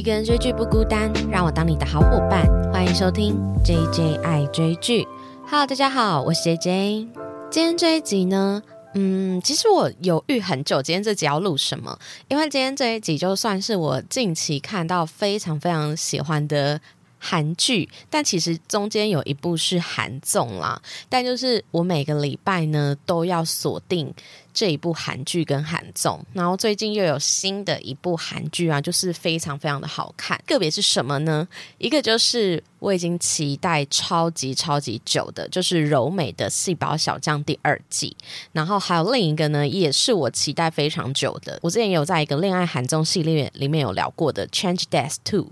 一个人追剧不孤单，让我当你的好伙伴。欢迎收听 J J 爱追剧。Hello，大家好，我是 J J。今天这一集呢，嗯，其实我犹豫很久，今天这集要录什么？因为今天这一集就算是我近期看到非常非常喜欢的。韩剧，但其实中间有一部是韩综啦。但就是我每个礼拜呢都要锁定这一部韩剧跟韩综，然后最近又有新的一部韩剧啊，就是非常非常的好看。个别是什么呢？一个就是我已经期待超级超级久的，就是柔美的细胞小将第二季。然后还有另一个呢，也是我期待非常久的。我之前有在一个恋爱韩综系列里面有聊过的《Change Death Two》。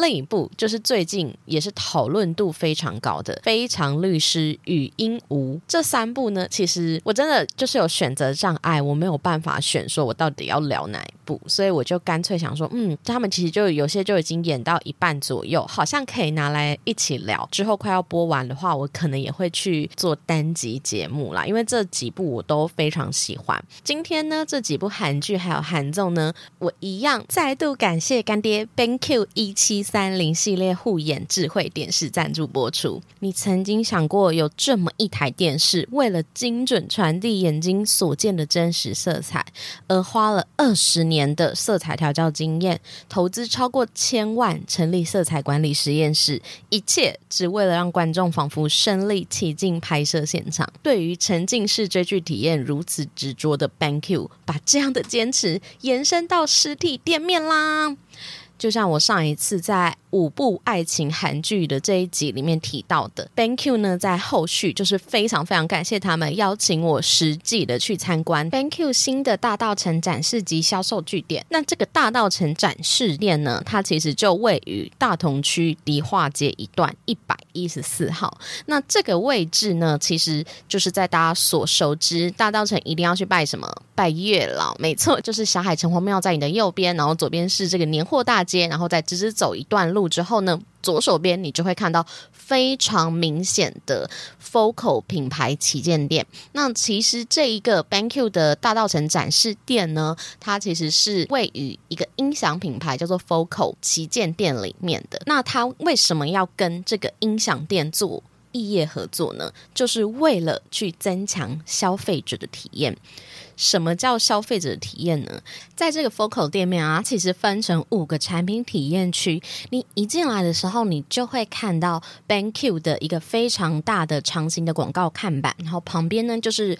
另一部就是最近也是讨论度非常高的《非常律师与鹦鹉》。这三部呢，其实我真的就是有选择障碍，我没有办法选，说我到底要聊哪一所以我就干脆想说，嗯，他们其实就有些就已经演到一半左右，好像可以拿来一起聊。之后快要播完的话，我可能也会去做单集节目啦，因为这几部我都非常喜欢。今天呢，这几部韩剧还有韩综呢，我一样再度感谢干爹 BenQ 一七。三零系列护眼智慧电视赞助播出。你曾经想过有这么一台电视，为了精准传递眼睛所见的真实色彩，而花了二十年年的色彩调教经验，投资超过千万成立色彩管理实验室，一切只为了让观众仿佛身临其境拍摄现场。对于沉浸式追剧体验如此执着的 ban q 把这样的坚持延伸到实体店面啦。就像我上一次在。五部爱情韩剧的这一集里面提到的 banq 呢，在后续就是非常非常感谢他们邀请我实际的去参观 banq 新的大道城展示及销售据点。那这个大道城展示店呢，它其实就位于大同区迪化街一段一百一十四号。那这个位置呢，其实就是在大家所熟知大道城一定要去拜什么拜月老，没错，就是小海城隍庙在你的右边，然后左边是这个年货大街，然后再直直走一段路。之后呢，左手边你就会看到非常明显的 Focal 品牌旗舰店。那其实这一个 BenQ 的大道城展示店呢，它其实是位于一个音响品牌叫做 Focal 旗舰店里面的。那它为什么要跟这个音响店做异业合作呢？就是为了去增强消费者的体验。什么叫消费者体验呢？在这个 Focal 店面啊，其实分成五个产品体验区。你一进来的时候，你就会看到 BenQ 的一个非常大的长形的广告看板，然后旁边呢就是。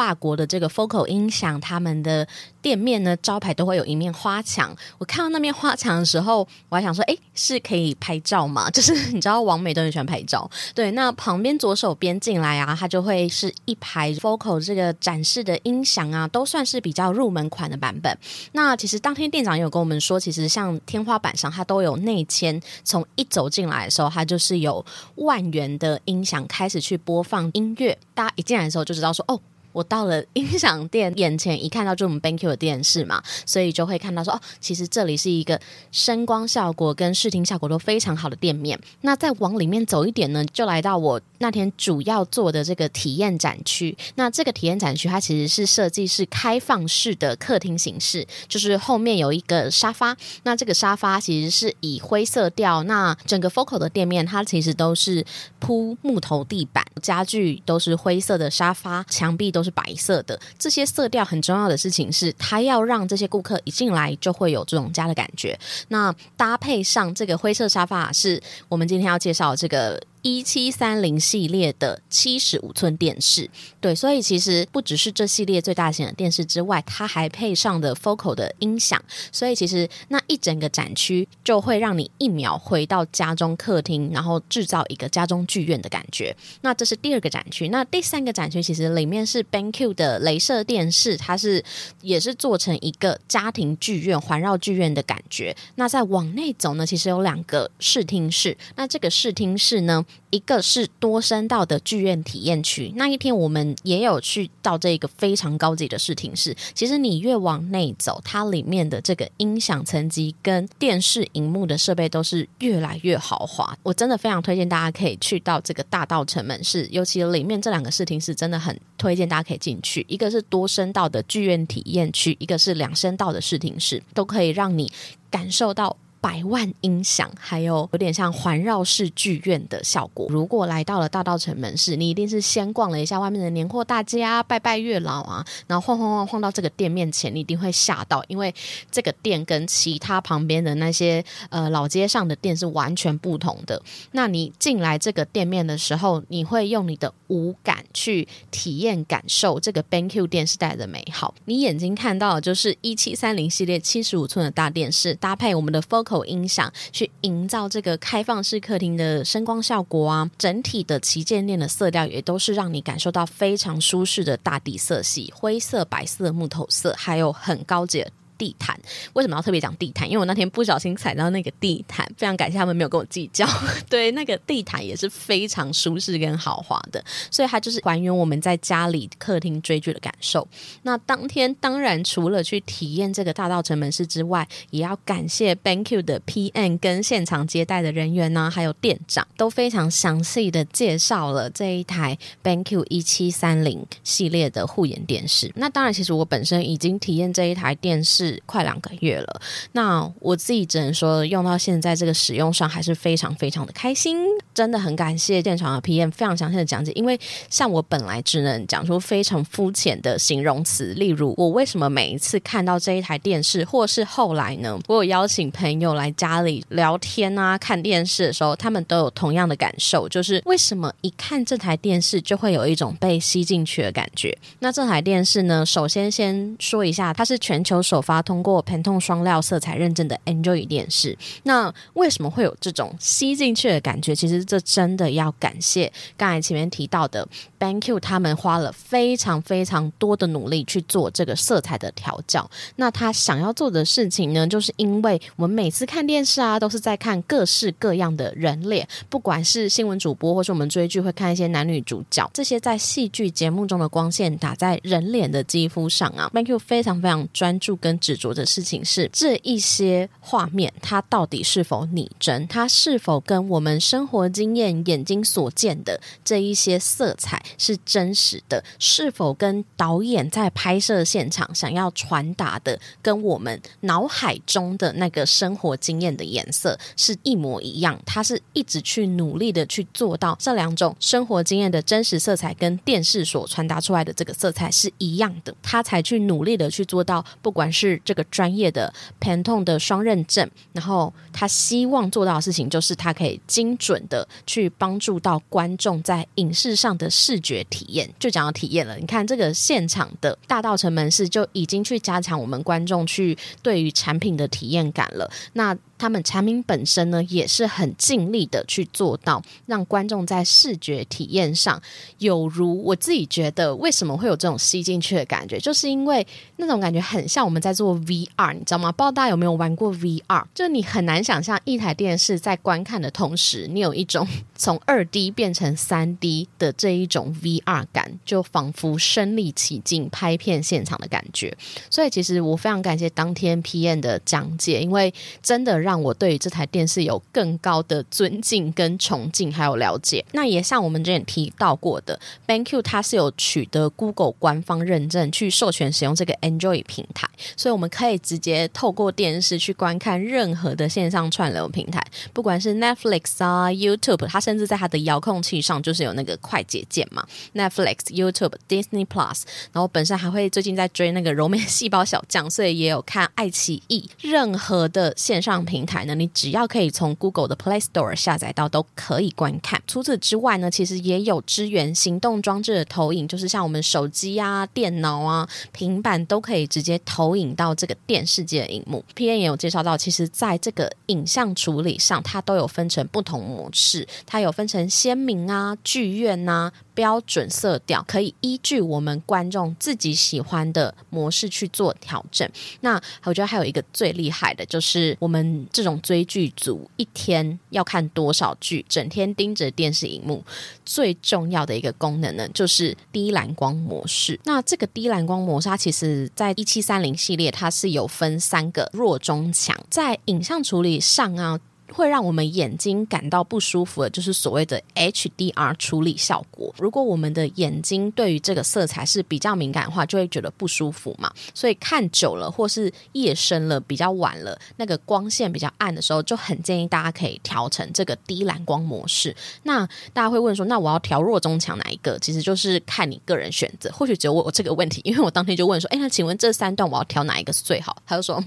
法国的这个 Focal 音响，他们的店面呢招牌都会有一面花墙。我看到那面花墙的时候，我还想说，哎，是可以拍照吗？就是你知道，王美都很喜欢拍照。对，那旁边左手边进来啊，它就会是一排 Focal 这个展示的音响啊，都算是比较入门款的版本。那其实当天店长也有跟我们说，其实像天花板上它都有内嵌，从一走进来的时候，它就是有万元的音响开始去播放音乐。大家一进来的时候就知道说，哦。我到了音响店，眼前一看到就我们 BenQ 的电视嘛，所以就会看到说哦，其实这里是一个声光效果跟视听效果都非常好的店面。那再往里面走一点呢，就来到我那天主要做的这个体验展区。那这个体验展区它其实是设计是开放式的客厅形式，就是后面有一个沙发。那这个沙发其实是以灰色调。那整个 Focal 的店面它其实都是铺木头地板，家具都是灰色的沙发，墙壁都。都是白色的，这些色调很重要的事情是，它要让这些顾客一进来就会有这种家的感觉。那搭配上这个灰色沙发，是我们今天要介绍这个。一七三零系列的七十五寸电视，对，所以其实不只是这系列最大型的电视之外，它还配上的 Focal 的音响，所以其实那一整个展区就会让你一秒回到家中客厅，然后制造一个家中剧院的感觉。那这是第二个展区，那第三个展区其实里面是 BenQ 的镭射电视，它是也是做成一个家庭剧院环绕剧院的感觉。那再往内走呢，其实有两个视听室，那这个视听室呢？一个是多声道的剧院体验区，那一天我们也有去到这个非常高级的视听室。其实你越往内走，它里面的这个音响层级跟电视荧幕的设备都是越来越豪华。我真的非常推荐大家可以去到这个大道城门市，尤其里面这两个视听室真的很推荐大家可以进去。一个是多声道的剧院体验区，一个是两声道的视听室，都可以让你感受到。百万音响，还有有点像环绕式剧院的效果。如果来到了大道城门市，你一定是先逛了一下外面的年货大街啊，拜拜月老啊，然后晃晃晃晃到这个店面前，你一定会吓到，因为这个店跟其他旁边的那些呃老街上的店是完全不同的。那你进来这个店面的时候，你会用你的五感去体验感受这个 BenQ 电视带的美好。你眼睛看到的就是一七三零系列七十五寸的大电视，搭配我们的 Focus 口音响，去营造这个开放式客厅的声光效果啊。整体的旗舰店的色调也都是让你感受到非常舒适的大地色系，灰色、白色、木头色，还有很高级。地毯为什么要特别讲地毯？因为我那天不小心踩到那个地毯，非常感谢他们没有跟我计较。对，那个地毯也是非常舒适跟豪华的，所以它就是还原我们在家里客厅追剧的感受。那当天当然除了去体验这个大道城门市之外，也要感谢 BANQ 的 PM 跟现场接待的人员呢，还有店长都非常详细的介绍了这一台 BANQ 一七三零系列的护眼电视。那当然，其实我本身已经体验这一台电视。快两个月了，那我自己只能说，用到现在这个使用上还是非常非常的开心，真的很感谢现场的 PM 非常详细的讲解。因为像我本来只能讲出非常肤浅的形容词，例如我为什么每一次看到这一台电视，或是后来呢，我有邀请朋友来家里聊天啊，看电视的时候，他们都有同样的感受，就是为什么一看这台电视就会有一种被吸进去的感觉。那这台电视呢，首先先说一下，它是全球首发。通过 Pantone 双料色彩认证的 Enjoy 电视，那为什么会有这种吸进去的感觉？其实这真的要感谢刚才前面提到的 BANQ，他们花了非常非常多的努力去做这个色彩的调教。那他想要做的事情呢，就是因为我们每次看电视啊，都是在看各式各样的人脸，不管是新闻主播，或是我们追剧会看一些男女主角，这些在戏剧节目中的光线打在人脸的肌肤上啊，BANQ 非常非常专注跟。执着的事情是这一些画面，它到底是否拟真？它是否跟我们生活经验、眼睛所见的这一些色彩是真实的？是否跟导演在拍摄现场想要传达的，跟我们脑海中的那个生活经验的颜色是一模一样？他是一直去努力的去做到这两种生活经验的真实色彩，跟电视所传达出来的这个色彩是一样的，他才去努力的去做到，不管是这个专业的 Pantone 的双认证，然后他希望做到的事情就是，他可以精准的去帮助到观众在影视上的视觉体验。就讲到体验了，你看这个现场的大道城门市就已经去加强我们观众去对于产品的体验感了。那他们产品本身呢，也是很尽力的去做到，让观众在视觉体验上有如我自己觉得，为什么会有这种吸进去的感觉，就是因为那种感觉很像我们在做 VR，你知道吗？不知道大家有没有玩过 VR？就你很难想象一台电视在观看的同时，你有一种从二 D 变成三 D 的这一种 VR 感，就仿佛身临其境拍片现场的感觉。所以其实我非常感谢当天 PM 的讲解，因为真的让让我对于这台电视有更高的尊敬、跟崇敬，还有了解。那也像我们之前提到过的，BenQ 它是有取得 Google 官方认证，去授权使用这个 Android 平台，所以我们可以直接透过电视去观看任何的线上串流平台，不管是 Netflix 啊、YouTube，它甚至在它的遥控器上就是有那个快捷键嘛，Netflix、YouTube、Disney Plus，然后本身还会最近在追那个柔美细胞小将，所以也有看爱奇艺，任何的线上平。平台呢，你只要可以从 Google 的 Play Store 下载到，都可以观看。除此之外呢，其实也有支援行动装置的投影，就是像我们手机啊、电脑啊、平板都可以直接投影到这个电视机的荧幕。P N 也有介绍到，其实在这个影像处理上，它都有分成不同模式，它有分成鲜明啊、剧院呐。标准色调可以依据我们观众自己喜欢的模式去做调整。那我觉得还有一个最厉害的，就是我们这种追剧组一天要看多少剧，整天盯着电视荧幕，最重要的一个功能呢，就是低蓝光模式。那这个低蓝光模式，它其实在一七三零系列，它是有分三个弱中强，在影像处理上啊。会让我们眼睛感到不舒服的，就是所谓的 HDR 处理效果。如果我们的眼睛对于这个色彩是比较敏感的话，就会觉得不舒服嘛。所以看久了，或是夜深了、比较晚了，那个光线比较暗的时候，就很建议大家可以调成这个低蓝光模式。那大家会问说，那我要调弱中强哪一个？其实就是看你个人选择。或许只有我这个问题，因为我当天就问说，哎，那请问这三段我要调哪一个是最好？他就说，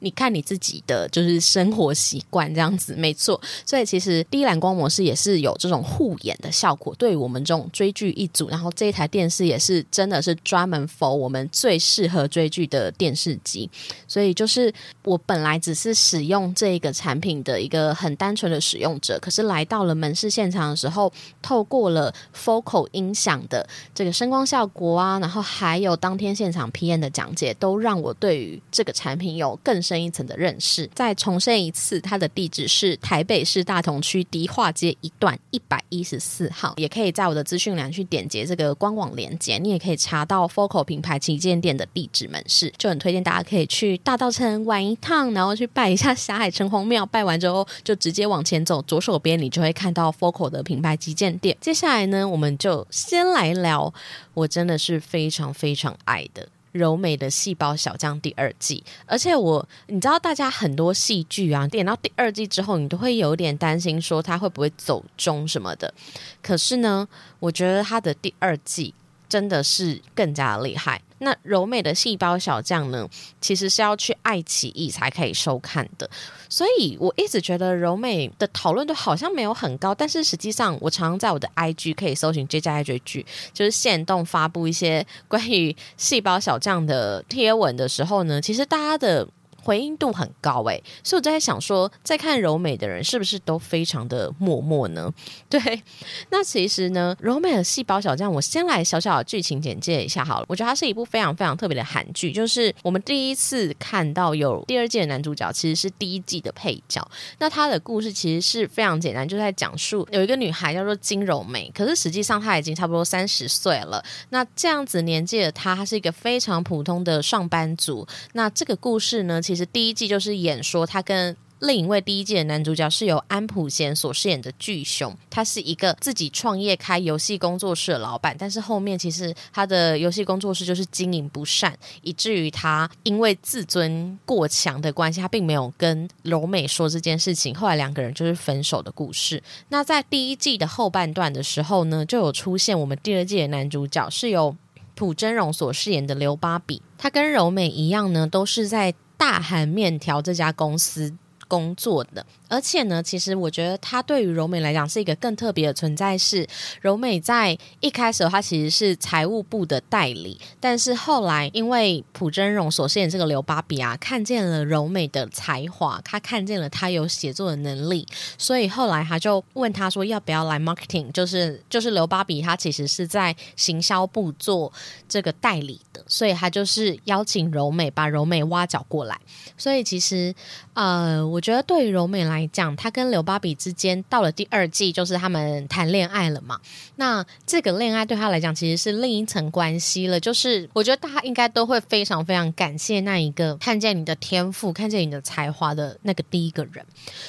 你看你自己的就是生活习惯这样子，没错。所以其实低蓝光模式也是有这种护眼的效果，对于我们这种追剧一组，然后这一台电视也是真的是专门 for 我们最适合追剧的电视机。所以就是我本来只是使用这个产品的一个很单纯的使用者，可是来到了门市现场的时候，透过了 Focal 音响的这个声光效果啊，然后还有当天现场 PM 的讲解，都让我对于这个产品有更深一层的认识。再重申一次，它的地址是台北市大同区迪化街一段一百一十四号，也可以在我的资讯栏去点击这个官网链接，你也可以查到 Focal 品牌旗舰店的地址门市，就很推荐大家可以去大道城玩一趟，然后去拜一下霞海城隍庙，拜完之后就直接往前走，左手边你就会看到 Focal 的品牌旗舰店。接下来呢，我们就先来聊，我真的是非常非常爱的。柔美的细胞小将第二季，而且我你知道，大家很多戏剧啊，点到第二季之后，你都会有点担心，说它会不会走中什么的。可是呢，我觉得它的第二季真的是更加厉害。那柔美的细胞小将呢，其实是要去爱奇艺才可以收看的。所以我一直觉得柔美的讨论度好像没有很高，但是实际上我常常在我的 IG 可以搜寻 J J I 追剧，就是现动发布一些关于细胞小将的贴文的时候呢，其实大家的。回应度很高诶，所以我在想说，在看柔美的人是不是都非常的默默呢？对，那其实呢，柔美的细胞小将，我先来小小的剧情简介一下好了。我觉得它是一部非常非常特别的韩剧，就是我们第一次看到有第二季的男主角，其实是第一季的配角。那他的故事其实是非常简单，就在讲述有一个女孩叫做金柔美，可是实际上她已经差不多三十岁了。那这样子年纪的她，她是一个非常普通的上班族。那这个故事呢，其其实第一季就是演说他跟另一位第一季的男主角是由安普贤所饰演的巨雄，他是一个自己创业开游戏工作室的老板，但是后面其实他的游戏工作室就是经营不善，以至于他因为自尊过强的关系，他并没有跟柔美说这件事情，后来两个人就是分手的故事。那在第一季的后半段的时候呢，就有出现我们第二季的男主角是由朴真荣所饰演的刘芭比，他跟柔美一样呢，都是在。大韩面条这家公司工作的。而且呢，其实我觉得他对于柔美来讲是一个更特别的存在。是柔美在一开始，他其实是财务部的代理，但是后来因为朴真荣所饰演这个刘芭比啊，看见了柔美的才华，他看见了他有写作的能力，所以后来他就问他说要不要来 marketing，就是就是刘芭比他其实是在行销部做这个代理的，所以他就是邀请柔美把柔美挖角过来。所以其实呃，我觉得对于柔美来，来讲他跟刘芭比之间到了第二季，就是他们谈恋爱了嘛？那这个恋爱对他来讲其实是另一层关系了。就是我觉得大家应该都会非常非常感谢那一个看见你的天赋、看见你的才华的那个第一个人。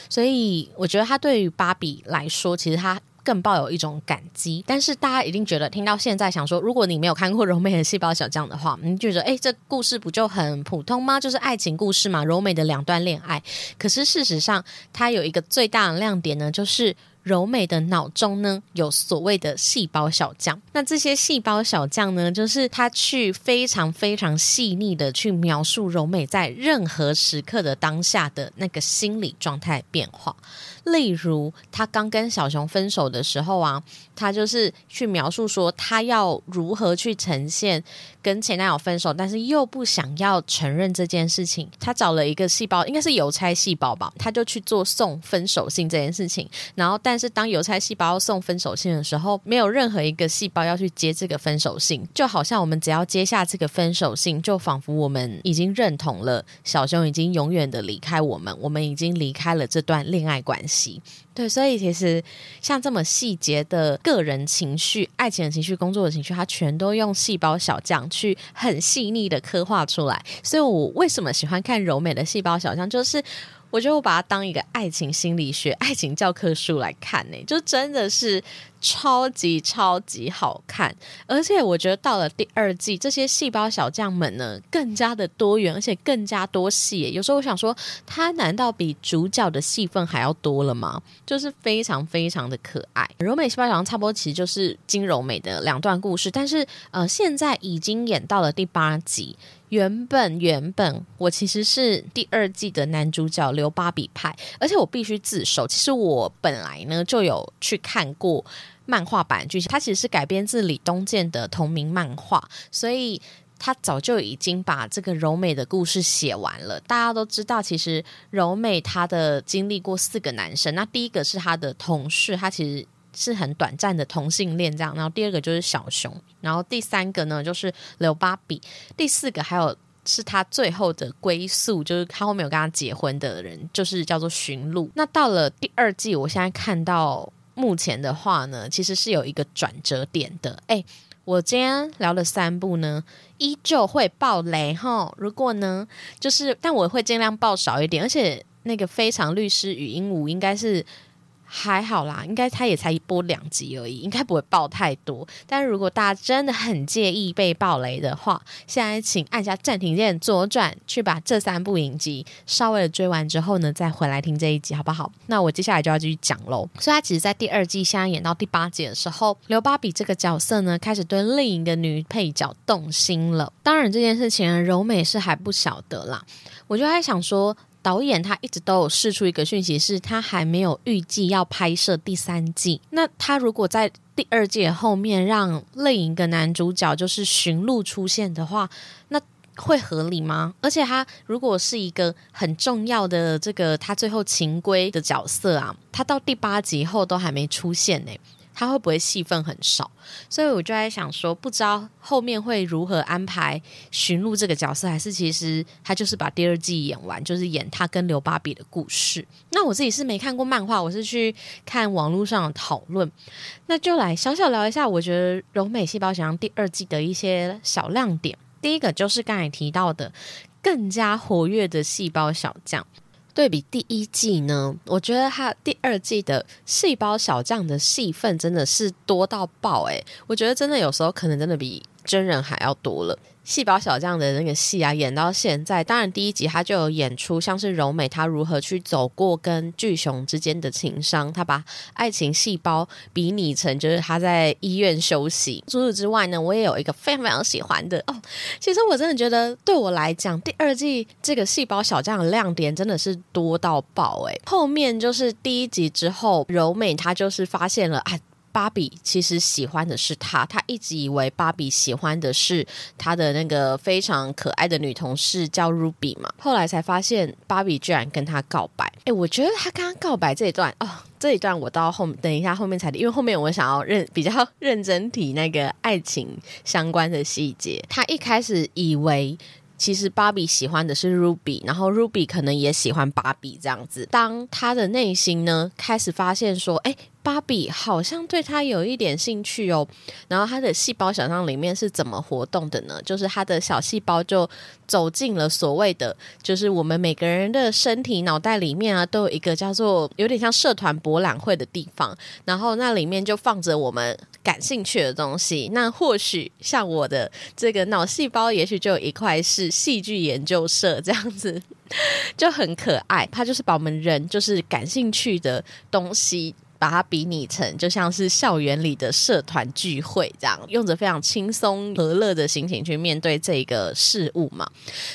所以我觉得他对于芭比来说，其实他。更抱有一种感激，但是大家一定觉得听到现在想说，如果你没有看过柔美的细胞小将的话，你觉得哎，这故事不就很普通吗？就是爱情故事嘛，柔美的两段恋爱。可是事实上，它有一个最大的亮点呢，就是柔美的脑中呢有所谓的细胞小将。那这些细胞小将呢，就是他去非常非常细腻的去描述柔美在任何时刻的当下的那个心理状态变化。例如，他刚跟小熊分手的时候啊，他就是去描述说，他要如何去呈现跟前男友分手，但是又不想要承认这件事情。他找了一个细胞，应该是邮差细胞吧，他就去做送分手信这件事情。然后，但是当邮差细胞送分手信的时候，没有任何一个细胞要去接这个分手信，就好像我们只要接下这个分手信，就仿佛我们已经认同了小熊已经永远的离开我们，我们已经离开了这段恋爱关系。对，所以其实像这么细节的个人情绪、爱情的情绪、工作的情绪，它全都用细胞小将去很细腻的刻画出来。所以我为什么喜欢看柔美的细胞小将，就是我觉得我把它当一个爱情心理学、爱情教科书来看呢，就真的是超级超级好看。而且我觉得到了第二季，这些细胞小将们呢更加的多元，而且更加多戏。有时候我想说，他难道比主角的戏份还要多了吗？就是非常非常的可爱。柔美细胞小将差不多其实就是金柔美的两段故事，但是呃，现在已经演到了第八集。原本原本我其实是第二季的男主角刘芭比派，而且我必须自首，其实我本来呢就有去看过漫画版剧情，它其实是改编自李东健的同名漫画，所以他早就已经把这个柔美的故事写完了。大家都知道，其实柔美她的经历过四个男生，那第一个是她的同事，他其实。是很短暂的同性恋这样，然后第二个就是小熊，然后第三个呢就是刘芭比，第四个还有是他最后的归宿，就是他后面有跟他结婚的人，就是叫做驯鹿。那到了第二季，我现在看到目前的话呢，其实是有一个转折点的。哎，我今天聊了三部呢，依旧会爆雷哈。如果呢，就是但我会尽量爆少一点，而且那个非常律师与鹦鹉应该是。还好啦，应该他也才播两集而已，应该不会爆太多。但如果大家真的很介意被爆雷的话，现在请按下暂停键，左转去把这三部影集稍微的追完之后呢，再回来听这一集，好不好？那我接下来就要继续讲喽。所以，他其实，在第二季现在演到第八集的时候，刘芭比这个角色呢，开始对另一个女配角动心了。当然，这件事情柔美是还不晓得啦。我就在想说。导演他一直都有释出一个讯息，是他还没有预计要拍摄第三季。那他如果在第二季后面让另一个男主角就是寻鹿出现的话，那会合理吗？而且他如果是一个很重要的这个他最后情归的角色啊，他到第八集后都还没出现呢。他会不会戏份很少？所以我就在想说，不知道后面会如何安排寻鹿这个角色，还是其实他就是把第二季演完，就是演他跟刘芭比的故事。那我自己是没看过漫画，我是去看网络上的讨论。那就来小小聊一下，我觉得《柔美细胞小将》第二季的一些小亮点。第一个就是刚才提到的更加活跃的细胞小将。对比第一季呢，我觉得他第二季的细胞小将的戏份真的是多到爆诶，我觉得真的有时候可能真的比真人还要多了。细胞小将的那个戏啊，演到现在，当然第一集他就有演出，像是柔美她如何去走过跟巨熊之间的情商，她把爱情细胞比拟成就是她在医院休息。除此之外呢，我也有一个非常非常喜欢的哦，其实我真的觉得对我来讲，第二季这个细胞小将的亮点真的是多到爆诶。后面就是第一集之后，柔美她就是发现了啊。芭比其实喜欢的是他，他一直以为芭比喜欢的是他的那个非常可爱的女同事叫 Ruby 嘛，后来才发现芭比居然跟他告白。哎，我觉得他跟他告白这一段哦，这一段我到后等一下后面才，因为后面我想要认比较认真提那个爱情相关的细节。他一开始以为。其实芭比喜欢的是 Ruby，然后 Ruby 可能也喜欢芭比这样子。当他的内心呢开始发现说，哎，芭比好像对他有一点兴趣哦。然后他的细胞小象里面是怎么活动的呢？就是他的小细胞就走进了所谓的，就是我们每个人的身体脑袋里面啊，都有一个叫做有点像社团博览会的地方。然后那里面就放着我们。感兴趣的东西，那或许像我的这个脑细胞，也许就有一块是戏剧研究社这样子，就很可爱。它就是把我们人就是感兴趣的东西。把它比拟成就像是校园里的社团聚会这样，用着非常轻松和乐的心情去面对这个事物嘛。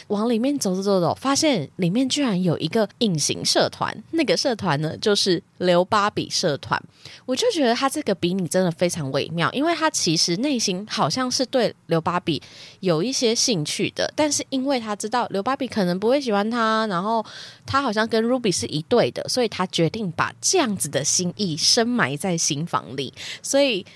往里面走走走走，发现里面居然有一个隐形社团，那个社团呢就是刘芭比社团。我就觉得他这个比拟真的非常微妙，因为他其实内心好像是对刘芭比有一些兴趣的，但是因为他知道刘芭比可能不会喜欢他，然后他好像跟 Ruby 是一对的，所以他决定把这样子的心意。深埋在心房里，所以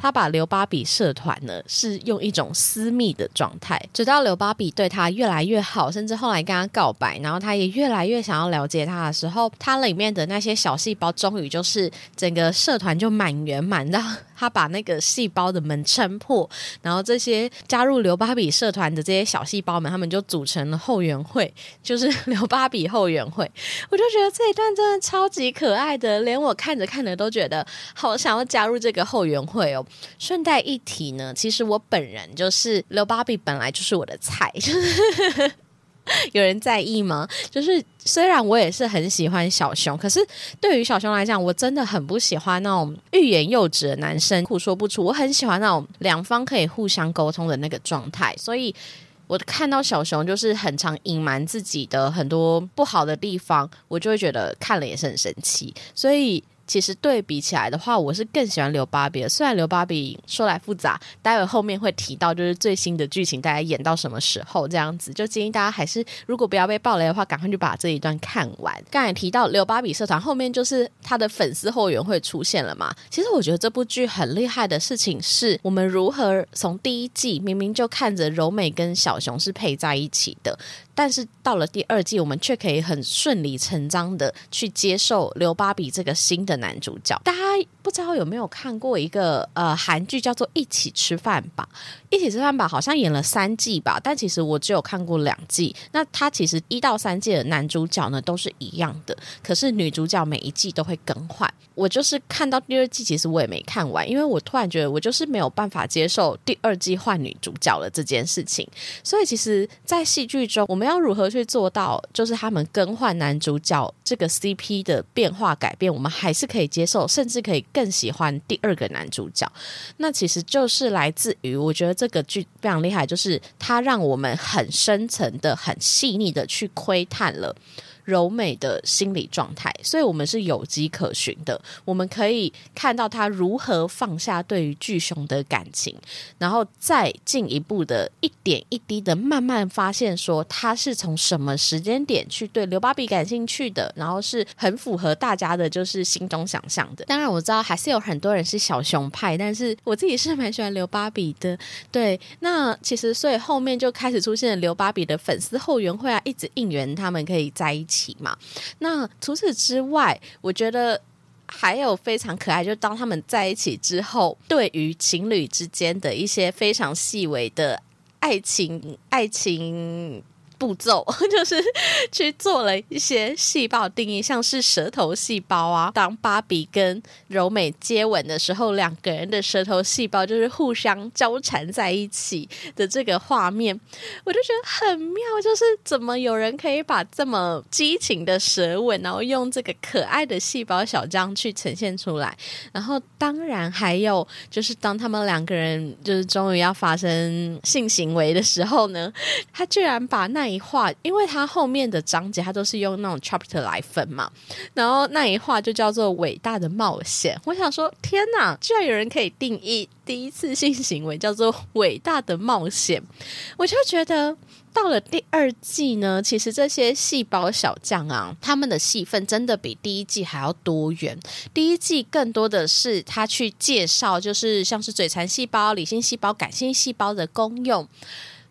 他把刘芭比社团呢是用一种私密的状态，直到刘芭比对他越来越好，甚至后来跟他告白，然后他也越来越想要了解他的时候，他里面的那些小细胞终于就是整个社团就满圆满到。他把那个细胞的门撑破，然后这些加入刘芭比社团的这些小细胞们，他们就组成了后援会，就是刘芭比后援会。我就觉得这一段真的超级可爱的，连我看着看着都觉得好想要加入这个后援会哦。顺带一提呢，其实我本人就是刘芭比，本来就是我的菜，有人在意吗？就是虽然我也是很喜欢小熊，可是对于小熊来讲，我真的很不喜欢那种欲言又止的男生，苦说不出。我很喜欢那种两方可以互相沟通的那个状态，所以我看到小熊就是很常隐瞒自己的很多不好的地方，我就会觉得看了也是很生气，所以。其实对比起来的话，我是更喜欢刘芭比的。虽然刘芭比说来复杂，待会后面会提到，就是最新的剧情大概演到什么时候这样子，就建议大家还是如果不要被暴雷的话，赶快就把这一段看完。刚才提到刘芭比社团后面就是他的粉丝后援会出现了嘛？其实我觉得这部剧很厉害的事情是我们如何从第一季明明就看着柔美跟小熊是配在一起的。但是到了第二季，我们却可以很顺理成章的去接受刘芭比这个新的男主角。大家不知道有没有看过一个呃韩剧叫做《一起吃饭吧》？《一起吃饭吧》好像演了三季吧，但其实我只有看过两季。那它其实一到三季的男主角呢都是一样的，可是女主角每一季都会更换。我就是看到第二季，其实我也没看完，因为我突然觉得我就是没有办法接受第二季换女主角了这件事情。所以其实，在戏剧中，我们要如何去做到，就是他们更换男主角这个 CP 的变化改变，我们还是可以接受，甚至可以更喜欢第二个男主角。那其实就是来自于，我觉得这个剧非常厉害，就是它让我们很深层的、很细腻的去窥探了。柔美的心理状态，所以我们是有迹可循的。我们可以看到他如何放下对于巨熊的感情，然后再进一步的一点一滴的慢慢发现，说他是从什么时间点去对刘芭比感兴趣的，然后是很符合大家的就是心中想象的。当然我知道还是有很多人是小熊派，但是我自己是蛮喜欢刘芭比的。对，那其实所以后面就开始出现了刘芭比的粉丝后援会啊，一直应援他们可以在起。嘛，那除此之外，我觉得还有非常可爱，就当他们在一起之后，对于情侣之间的一些非常细微的爱情，爱情。步骤 就是去做了一些细胞定义，像是舌头细胞啊。当芭比跟柔美接吻的时候，两个人的舌头细胞就是互相交缠在一起的这个画面，我就觉得很妙。就是怎么有人可以把这么激情的舌吻，然后用这个可爱的细胞小将去呈现出来？然后当然还有就是当他们两个人就是终于要发生性行为的时候呢，他居然把那一画，因为它后面的章节它都是用那种 chapter 来分嘛，然后那一画就叫做伟大的冒险。我想说，天哪，居然有人可以定义第一次性行为叫做伟大的冒险，我就觉得到了第二季呢，其实这些细胞小将啊，他们的戏份真的比第一季还要多元。第一季更多的是他去介绍，就是像是嘴馋细胞、理性细胞、感性细胞的功用。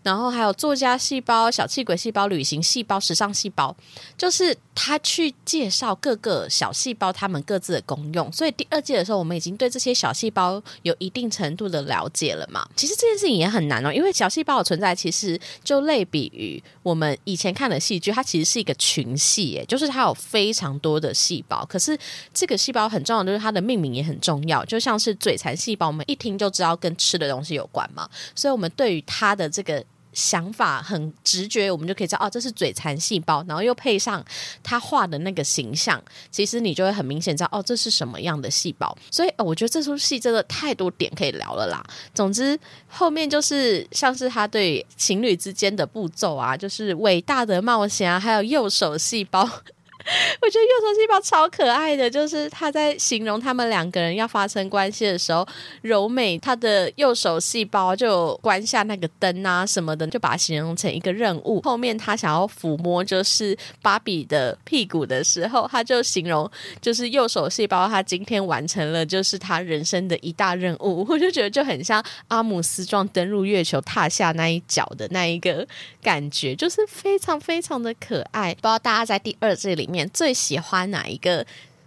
然后还有作家细胞、小气鬼细胞、旅行细胞、时尚细胞，就是他去介绍各个小细胞他们各自的功用。所以第二季的时候，我们已经对这些小细胞有一定程度的了解了嘛？其实这件事情也很难哦，因为小细胞的存在其实就类比于我们以前看的戏剧，它其实是一个群戏，诶，就是它有非常多的细胞。可是这个细胞很重要，就是它的命名也很重要，就像是嘴馋细胞，我们一听就知道跟吃的东西有关嘛。所以我们对于它的这个。想法很直觉，我们就可以知道哦，这是嘴馋细胞。然后又配上他画的那个形象，其实你就会很明显知道哦，这是什么样的细胞。所以，我觉得这出戏真的太多点可以聊了啦。总之，后面就是像是他对情侣之间的步骤啊，就是伟大的冒险啊，还有右手细胞。我觉得右手细胞超可爱的，就是他在形容他们两个人要发生关系的时候，柔美她的右手细胞就关下那个灯啊什么的，就把它形容成一个任务。后面他想要抚摸就是芭比的屁股的时候，他就形容就是右手细胞他今天完成了就是他人生的一大任务。我就觉得就很像阿姆斯壮登陆月球踏下那一脚的那一个感觉，就是非常非常的可爱。不知道大家在第二季里面。最喜欢哪一个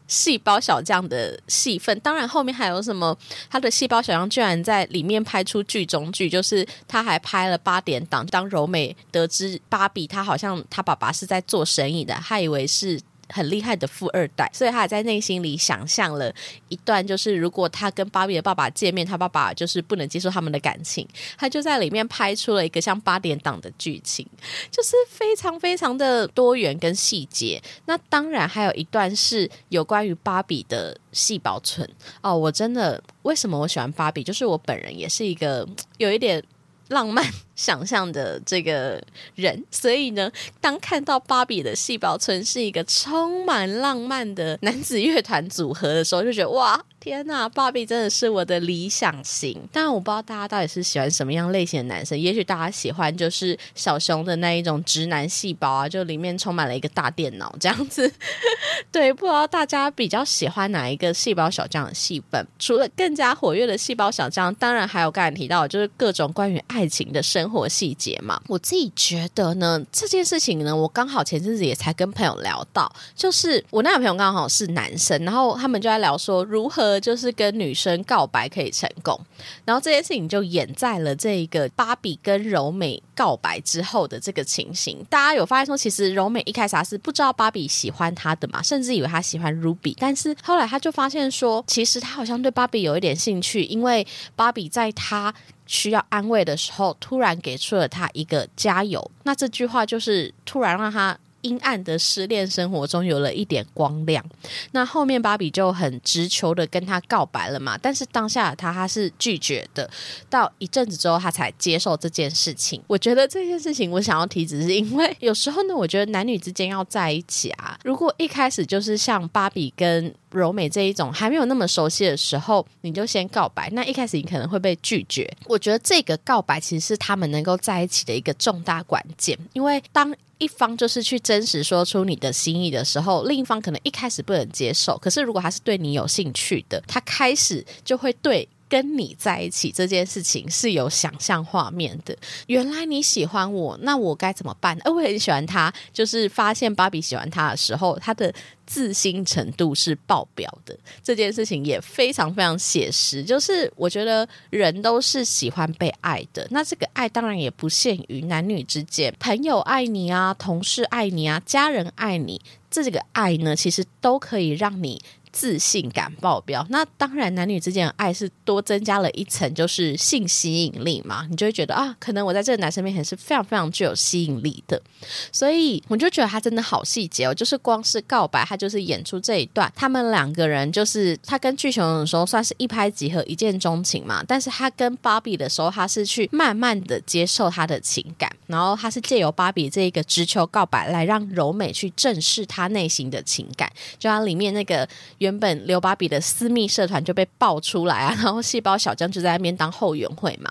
细胞小将的戏份。当然，后面还有什么？他的细胞小将居然在里面拍出剧中剧，就是他还拍了八点档。当柔美得知芭比他好像他爸爸是在做生意的，他以为是。很厉害的富二代，所以他还在内心里想象了一段，就是如果他跟芭比的爸爸见面，他爸爸就是不能接受他们的感情，他就在里面拍出了一个像八点档的剧情，就是非常非常的多元跟细节。那当然还有一段是有关于芭比的细胞存哦，我真的为什么我喜欢芭比，就是我本人也是一个有一点。浪漫想象的这个人，所以呢，当看到芭比的细胞村是一个充满浪漫的男子乐团组合的时候，就觉得哇。天呐，芭比真的是我的理想型。但我不知道大家到底是喜欢什么样类型的男生。也许大家喜欢就是小熊的那一种直男细胞啊，就里面充满了一个大电脑这样子。对，不知道大家比较喜欢哪一个细胞小将的戏份？除 了更加活跃的细胞小将，当然还有刚才提到就是各种关于爱情的生生活细节嘛。我自己觉得呢，这件事情呢，我刚好前阵子也才跟朋友聊到，就是我那个朋友刚好是男生，然后他们就在聊说如何。就是跟女生告白可以成功，然后这件事情就演在了这一个芭比跟柔美告白之后的这个情形。大家有发现说，其实柔美一开始是不知道芭比喜欢她的嘛，甚至以为她喜欢 Ruby，但是后来他就发现说，其实他好像对芭比有一点兴趣，因为芭比在他需要安慰的时候，突然给出了他一个加油。那这句话就是突然让他。阴暗的失恋生活中有了一点光亮，那后面芭比就很直球的跟他告白了嘛，但是当下的他他是拒绝的，到一阵子之后他才接受这件事情。我觉得这件事情我想要提，只是因为有时候呢，我觉得男女之间要在一起啊，如果一开始就是像芭比跟柔美这一种还没有那么熟悉的时候，你就先告白，那一开始你可能会被拒绝。我觉得这个告白其实是他们能够在一起的一个重大关键，因为当一方就是去真实说出你的心意的时候，另一方可能一开始不能接受。可是如果他是对你有兴趣的，他开始就会对。跟你在一起这件事情是有想象画面的。原来你喜欢我，那我该怎么办？我很喜欢他，就是发现芭比喜欢他的时候，他的自信程度是爆表的。这件事情也非常非常写实。就是我觉得人都是喜欢被爱的，那这个爱当然也不限于男女之间，朋友爱你啊，同事爱你啊，家人爱你，这个爱呢，其实都可以让你。自信感爆表，那当然男女之间的爱是多增加了一层，就是性吸引力嘛，你就会觉得啊，可能我在这个男生面前是非常非常具有吸引力的，所以我就觉得他真的好细节哦，就是光是告白，他就是演出这一段，他们两个人就是他跟巨熊的时候算是一拍即合、一见钟情嘛，但是他跟芭比的时候，他是去慢慢的接受他的情感，然后他是借由芭比这一个直球告白来让柔美去正视他内心的情感，就像里面那个。原本刘芭比的私密社团就被爆出来啊，然后细胞小将就在那边当后援会嘛。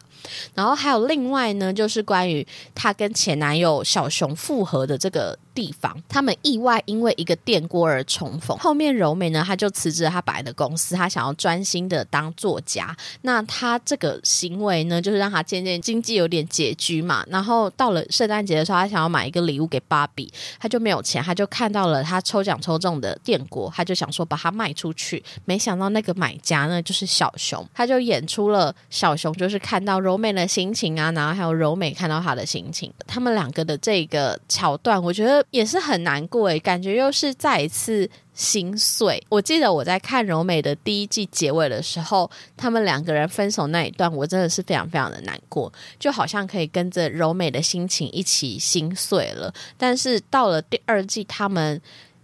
然后还有另外呢，就是关于她跟前男友小熊复合的这个地方，他们意外因为一个电锅而重逢。后面柔美呢，她就辞职她本来的公司，她想要专心的当作家。那她这个行为呢，就是让她渐渐经济有点拮据嘛。然后到了圣诞节的时候，她想要买一个礼物给芭比，她就没有钱，她就看到了她抽奖抽中的电锅，她就想说把它。卖出去，没想到那个买家呢就是小熊，他就演出了小熊就是看到柔美的心情啊，然后还有柔美看到他的心情，他们两个的这个桥段，我觉得也是很难过诶，感觉又是再一次心碎。我记得我在看柔美的第一季结尾的时候，他们两个人分手那一段，我真的是非常非常的难过，就好像可以跟着柔美的心情一起心碎了。但是到了第二季，他们。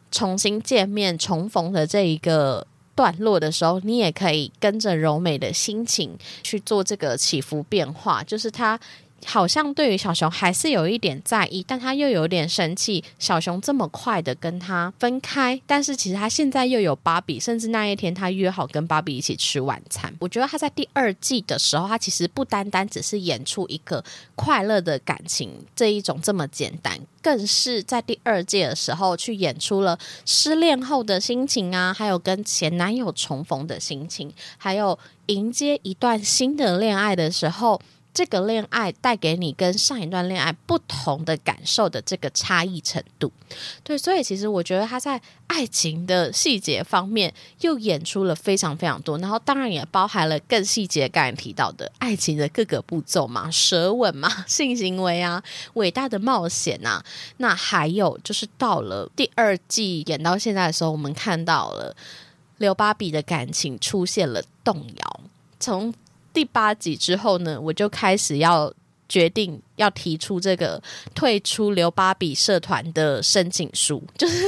重新见面、重逢的这一个段落的时候，你也可以跟着柔美的心情去做这个起伏变化，就是他。好像对于小熊还是有一点在意，但他又有点生气。小熊这么快的跟他分开，但是其实他现在又有芭比，甚至那一天他约好跟芭比一起吃晚餐。我觉得他在第二季的时候，他其实不单单只是演出一个快乐的感情这一种这么简单，更是在第二季的时候去演出了失恋后的心情啊，还有跟前男友重逢的心情，还有迎接一段新的恋爱的时候。这个恋爱带给你跟上一段恋爱不同的感受的这个差异程度。对，所以其实我觉得他在爱情的细节方面又演出了非常非常多，然后当然也包含了更细节刚才提到的爱情的各个步骤嘛，舌吻嘛，性行为啊，伟大的冒险啊，那还有就是到了第二季演到现在的时候，我们看到了刘芭比的感情出现了动摇。从第八集之后呢，我就开始要决定要提出这个退出刘芭比社团的申请书，就是。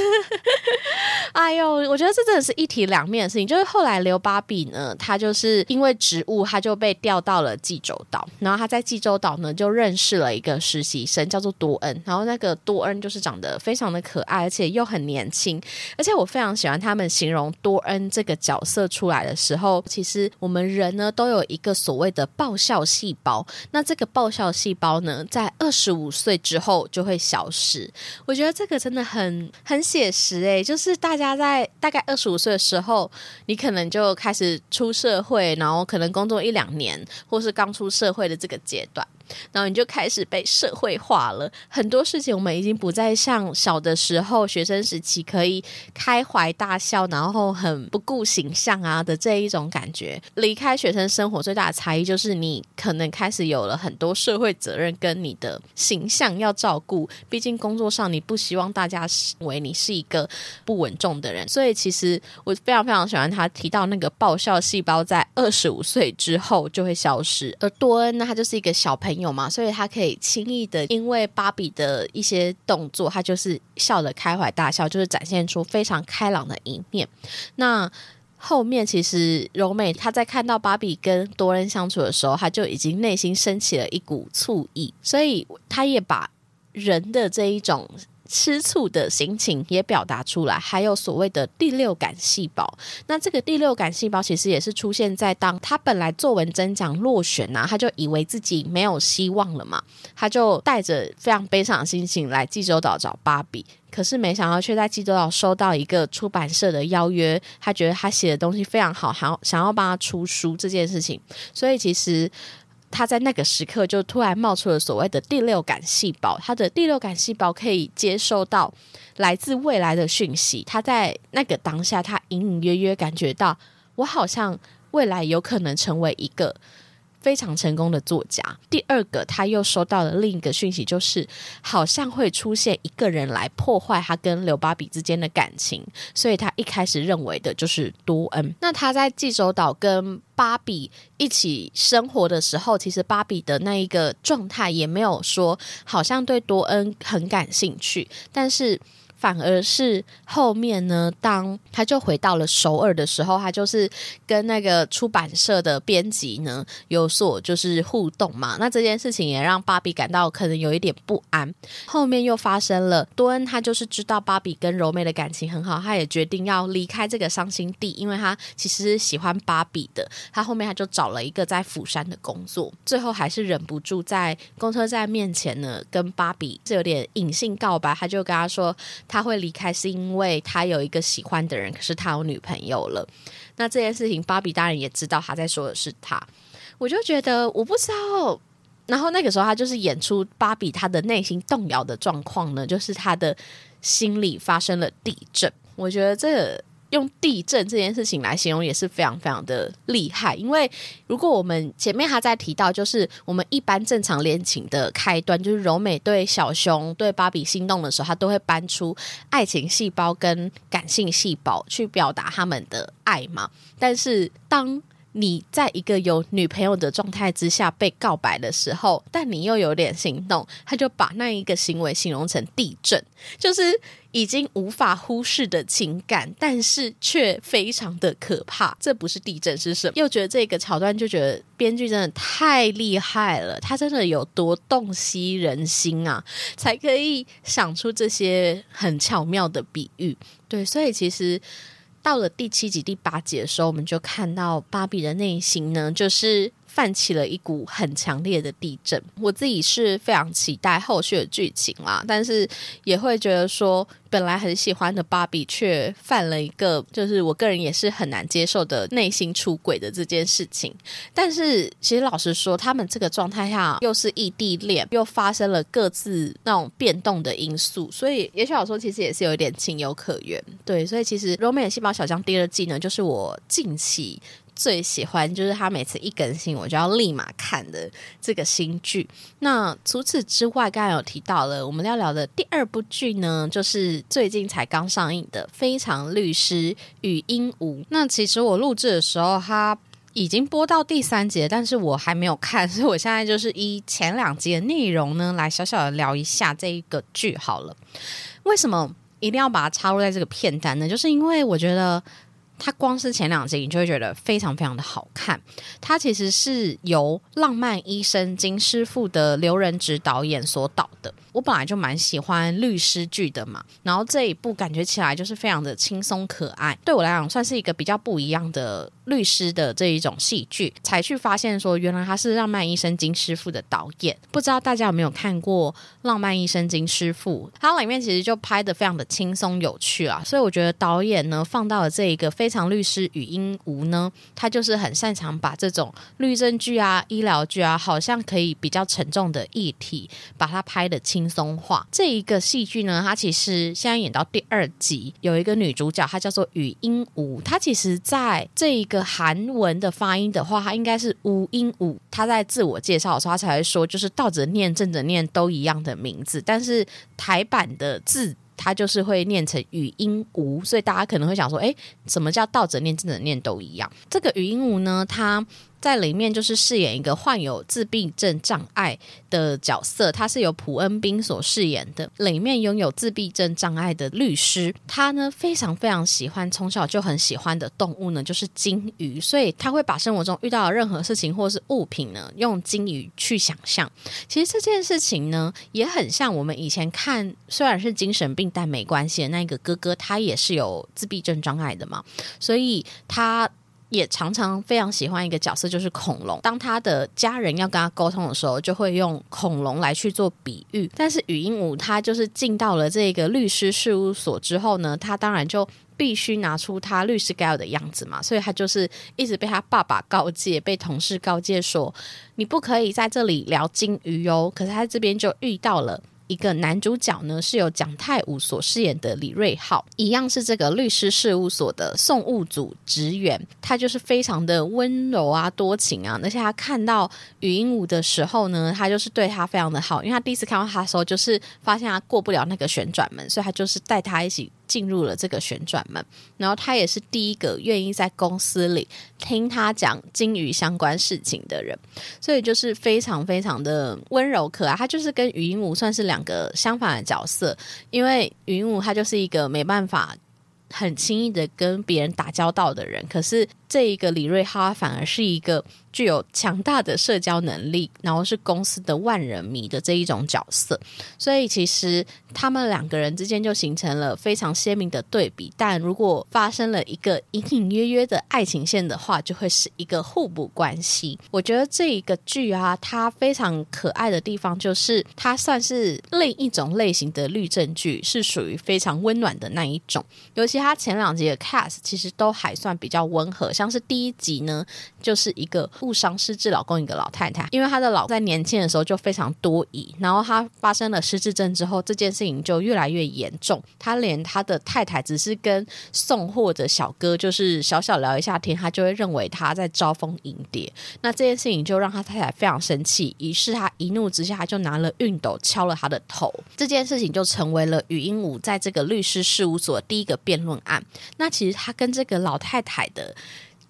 哎呦，我觉得这真的是一体两面的事情。就是后来刘芭比呢，他就是因为职务，他就被调到了济州岛。然后他在济州岛呢，就认识了一个实习生，叫做多恩。然后那个多恩就是长得非常的可爱，而且又很年轻。而且我非常喜欢他们形容多恩这个角色出来的时候，其实我们人呢都有一个所谓的爆笑细胞。那这个爆笑细胞呢，在二十五岁之后就会消失。我觉得这个真的很很写实诶，就是大。家在大概二十五岁的时候，你可能就开始出社会，然后可能工作一两年，或是刚出社会的这个阶段。然后你就开始被社会化了，很多事情我们已经不再像小的时候学生时期可以开怀大笑，然后很不顾形象啊的这一种感觉。离开学生生活最大的差异就是你可能开始有了很多社会责任跟你的形象要照顾，毕竟工作上你不希望大家认为你是一个不稳重的人。所以其实我非常非常喜欢他提到那个爆笑细胞在二十五岁之后就会消失，而多恩呢，他就是一个小朋友。有嘛？所以他可以轻易的，因为芭比的一些动作，他就是笑得开怀大笑，就是展现出非常开朗的一面。那后面其实柔美她在看到芭比跟多人相处的时候，她就已经内心升起了一股醋意，所以她也把人的这一种。吃醋的心情也表达出来，还有所谓的第六感细胞。那这个第六感细胞其实也是出现在当他本来作文真讲落选呐，他就以为自己没有希望了嘛，他就带着非常悲伤的心情来济州岛找芭比。可是没想到却在济州岛收到一个出版社的邀约，他觉得他写的东西非常好，还想要帮他出书这件事情，所以其实。他在那个时刻就突然冒出了所谓的第六感细胞，他的第六感细胞可以接收到来自未来的讯息。他在那个当下，他隐隐约约感觉到，我好像未来有可能成为一个。非常成功的作家。第二个，他又收到了另一个讯息，就是好像会出现一个人来破坏他跟刘芭比之间的感情，所以他一开始认为的就是多恩。那他在济州岛跟芭比一起生活的时候，其实芭比的那一个状态也没有说好像对多恩很感兴趣，但是。反而是后面呢，当他就回到了首尔的时候，他就是跟那个出版社的编辑呢有所就是互动嘛。那这件事情也让芭比感到可能有一点不安。后面又发生了多恩，他就是知道芭比跟柔美的感情很好，他也决定要离开这个伤心地，因为他其实喜欢芭比的。他后面他就找了一个在釜山的工作，最后还是忍不住在公车站面前呢跟芭比是有点隐性告白，他就跟他说。他会离开是因为他有一个喜欢的人，可是他有女朋友了。那这件事情，芭比当然也知道他在说的是他。我就觉得我不知道。然后那个时候，他就是演出芭比他的内心动摇的状况呢，就是他的心里发生了地震。我觉得这。用地震这件事情来形容也是非常非常的厉害，因为如果我们前面还在提到，就是我们一般正常恋情的开端，就是柔美对小熊对芭比心动的时候，他都会搬出爱情细胞跟感性细胞去表达他们的爱嘛。但是当你在一个有女朋友的状态之下被告白的时候，但你又有点心动，他就把那一个行为形容成地震，就是已经无法忽视的情感，但是却非常的可怕。这不是地震是什么？又觉得这个桥段就觉得编剧真的太厉害了，他真的有多洞悉人心啊，才可以想出这些很巧妙的比喻。对，所以其实。到了第七集、第八集的时候，我们就看到芭比的内心呢，就是泛起了一股很强烈的地震。我自己是非常期待后续的剧情啦，但是也会觉得说，本来很喜欢的芭比却犯了一个，就是我个人也是很难接受的内心出轨的这件事情。但是其实老实说，他们这个状态下又是异地恋，又发生了各自那种变动的因素，所以也许我说其实也是有一点情有可原。对，所以其实《柔美的细胞小将》第二季呢，就是我近期。最喜欢就是他每次一更新，我就要立马看的这个新剧。那除此之外，刚才有提到了，我们要聊的第二部剧呢，就是最近才刚上映的《非常律师与鹦鹉》。那其实我录制的时候，它已经播到第三节，但是我还没有看，所以我现在就是以前两集的内容呢，来小小的聊一下这一个剧好了。为什么一定要把它插入在这个片单呢？就是因为我觉得。它光是前两集，你就会觉得非常非常的好看。它其实是由《浪漫医生金师傅》的刘仁植导演所导的。我本来就蛮喜欢律师剧的嘛，然后这一部感觉起来就是非常的轻松可爱，对我来讲算是一个比较不一样的律师的这一种戏剧。才去发现说，原来他是《浪漫医生金师傅》的导演。不知道大家有没有看过《浪漫医生金师傅》？它里面其实就拍的非常的轻松有趣啊，所以我觉得导演呢放到了这一个《非常律师与鹦鹉》呢，他就是很擅长把这种律政剧啊、医疗剧啊，好像可以比较沉重的议题，把它拍的轻。轻松化这一个戏剧呢，它其实现在演到第二集，有一个女主角，她叫做语音吴。她其实在这一个韩文的发音的话，她应该是吴音吴。她在自我介绍的时候，她才会说，就是倒着念、正着念都一样的名字，但是台版的字。它就是会念成语音无，所以大家可能会想说，哎，什么叫倒着念、正着念都一样？这个语音无呢，它在里面就是饰演一个患有自闭症障碍的角色，他是由普恩斌所饰演的。里面拥有自闭症障碍的律师，他呢非常非常喜欢，从小就很喜欢的动物呢就是金鱼，所以他会把生活中遇到的任何事情或是物品呢用金鱼去想象。其实这件事情呢也很像我们以前看，虽然是精神病。但没关系的，那个哥哥他也是有自闭症障碍的嘛，所以他也常常非常喜欢一个角色，就是恐龙。当他的家人要跟他沟通的时候，就会用恐龙来去做比喻。但是语音舞他就是进到了这个律师事务所之后呢，他当然就必须拿出他律师该有的样子嘛，所以他就是一直被他爸爸告诫，被同事告诫说，你不可以在这里聊金鱼哦。可是他这边就遇到了。一个男主角呢，是由蒋太武所饰演的李瑞浩，一样是这个律师事务所的送物组职员。他就是非常的温柔啊，多情啊。而且他看到语音舞的时候呢，他就是对他非常的好。因为他第一次看到他的时候，就是发现他过不了那个旋转门，所以他就是带他一起。进入了这个旋转门，然后他也是第一个愿意在公司里听他讲金鱼相关事情的人，所以就是非常非常的温柔可爱。他就是跟云母算是两个相反的角色，因为云母他就是一个没办法很轻易的跟别人打交道的人，可是这一个李瑞哈反而是一个。具有强大的社交能力，然后是公司的万人迷的这一种角色，所以其实他们两个人之间就形成了非常鲜明的对比。但如果发生了一个隐隐约约的爱情线的话，就会是一个互补关系。我觉得这一个剧啊，它非常可爱的地方就是它算是另一种类型的律政剧，是属于非常温暖的那一种。尤其它前两集的 cast 其实都还算比较温和，像是第一集呢，就是一个。误伤失智老公一个老太太，因为她的老在年轻的时候就非常多疑，然后她发生了失智症之后，这件事情就越来越严重。她连她的太太只是跟送货的小哥就是小小聊一下天，她就会认为他在招蜂引蝶。那这件事情就让他太太非常生气，于是她一怒之下就拿了熨斗敲了他的头。这件事情就成为了语音舞在这个律师事务所第一个辩论案。那其实他跟这个老太太的。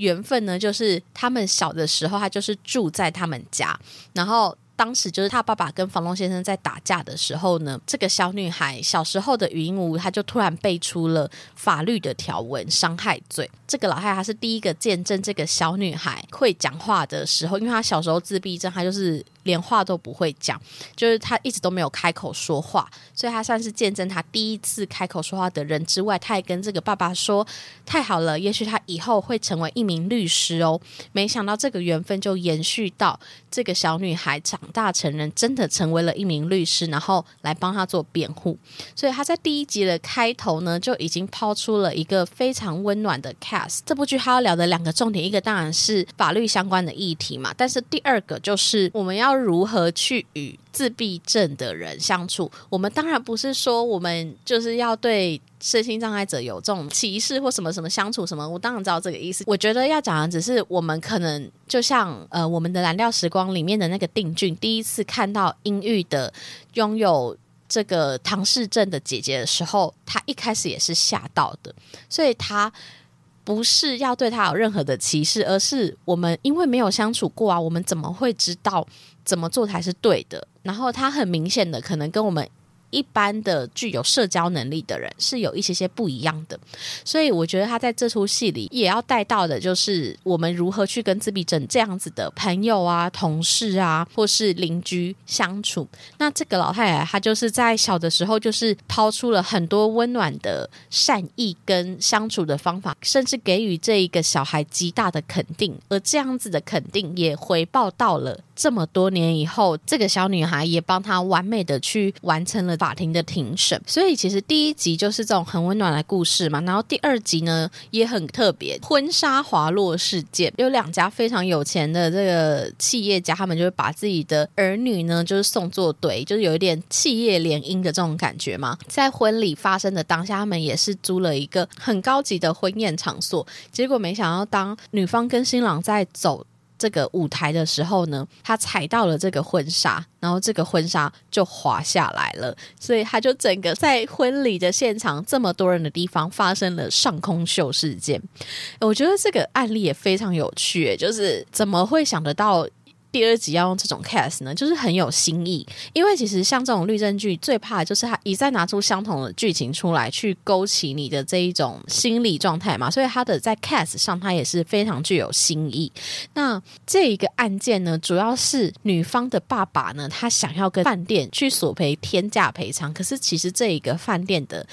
缘分呢，就是他们小的时候，他就是住在他们家，然后。当时就是他爸爸跟房东先生在打架的时候呢，这个小女孩小时候的语音屋，她就突然背出了法律的条文伤害罪。这个老太太是第一个见证这个小女孩会讲话的时候，因为她小时候自闭症，她就是连话都不会讲，就是他一直都没有开口说话，所以他算是见证他第一次开口说话的人之外，他也跟这个爸爸说：“太好了，也许他以后会成为一名律师哦。”没想到这个缘分就延续到这个小女孩长大成人，真的成为了一名律师，然后来帮他做辩护。所以他在第一集的开头呢，就已经抛出了一个非常温暖的 cast。这部剧他要聊的两个重点，一个当然是法律相关的议题嘛，但是第二个就是我们要。要如何去与自闭症的人相处？我们当然不是说我们就是要对身心障碍者有这种歧视或什么什么相处什么。我当然知道这个意思。我觉得要讲的只是我们可能就像呃，我们的蓝调时光里面的那个定俊，第一次看到阴郁的拥有这个唐氏症的姐姐的时候，他一开始也是吓到的，所以他。不是要对他有任何的歧视，而是我们因为没有相处过啊，我们怎么会知道怎么做才是对的？然后他很明显的可能跟我们。一般的具有社交能力的人是有一些些不一样的，所以我觉得他在这出戏里也要带到的就是我们如何去跟自闭症这样子的朋友啊、同事啊，或是邻居相处。那这个老太太她就是在小的时候就是抛出了很多温暖的善意跟相处的方法，甚至给予这一个小孩极大的肯定，而这样子的肯定也回报到了这么多年以后，这个小女孩也帮她完美的去完成了。法庭的庭审，所以其实第一集就是这种很温暖的故事嘛。然后第二集呢也很特别，婚纱滑落事件，有两家非常有钱的这个企业家，他们就会把自己的儿女呢就是送作对，就是有一点企业联姻的这种感觉嘛。在婚礼发生的当下，他们也是租了一个很高级的婚宴场所，结果没想到当女方跟新郎在走。这个舞台的时候呢，他踩到了这个婚纱，然后这个婚纱就滑下来了，所以他就整个在婚礼的现场这么多人的地方发生了上空秀事件。我觉得这个案例也非常有趣，就是怎么会想得到？第二集要用这种 cast 呢，就是很有新意。因为其实像这种律政剧，最怕的就是他一再拿出相同的剧情出来，去勾起你的这一种心理状态嘛。所以他的在 cast 上，他也是非常具有新意。那这一个案件呢，主要是女方的爸爸呢，他想要跟饭店去索赔天价赔偿，可是其实这一个饭店的。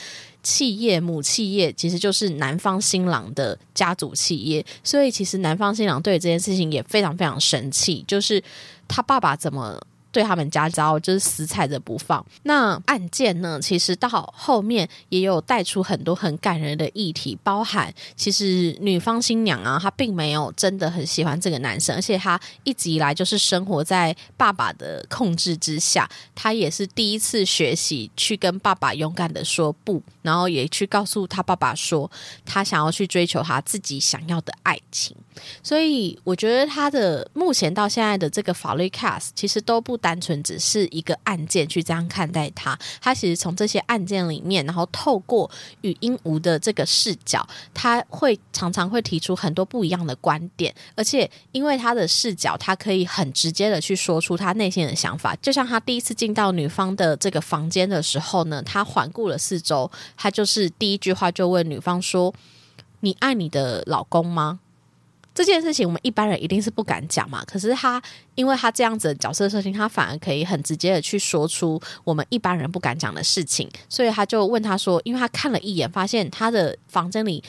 企业母企业其实就是男方新郎的家族企业，所以其实男方新郎对这件事情也非常非常生气，就是他爸爸怎么。对他们家招就是死踩着不放。那案件呢，其实到后面也有带出很多很感人的议题，包含其实女方新娘啊，她并没有真的很喜欢这个男生，而且她一直以来就是生活在爸爸的控制之下。她也是第一次学习去跟爸爸勇敢的说不，然后也去告诉他爸爸说，他想要去追求他自己想要的爱情。所以我觉得他的目前到现在的这个法律 cast 其实都不单纯只是一个案件去这样看待他，他其实从这些案件里面，然后透过语音无的这个视角，他会常常会提出很多不一样的观点，而且因为他的视角，他可以很直接的去说出他内心的想法。就像他第一次进到女方的这个房间的时候呢，他环顾了四周，他就是第一句话就问女方说：“你爱你的老公吗？”这件事情我们一般人一定是不敢讲嘛，可是他因为他这样子的角色设定，他反而可以很直接的去说出我们一般人不敢讲的事情，所以他就问他说，因为他看了一眼，发现他的房间里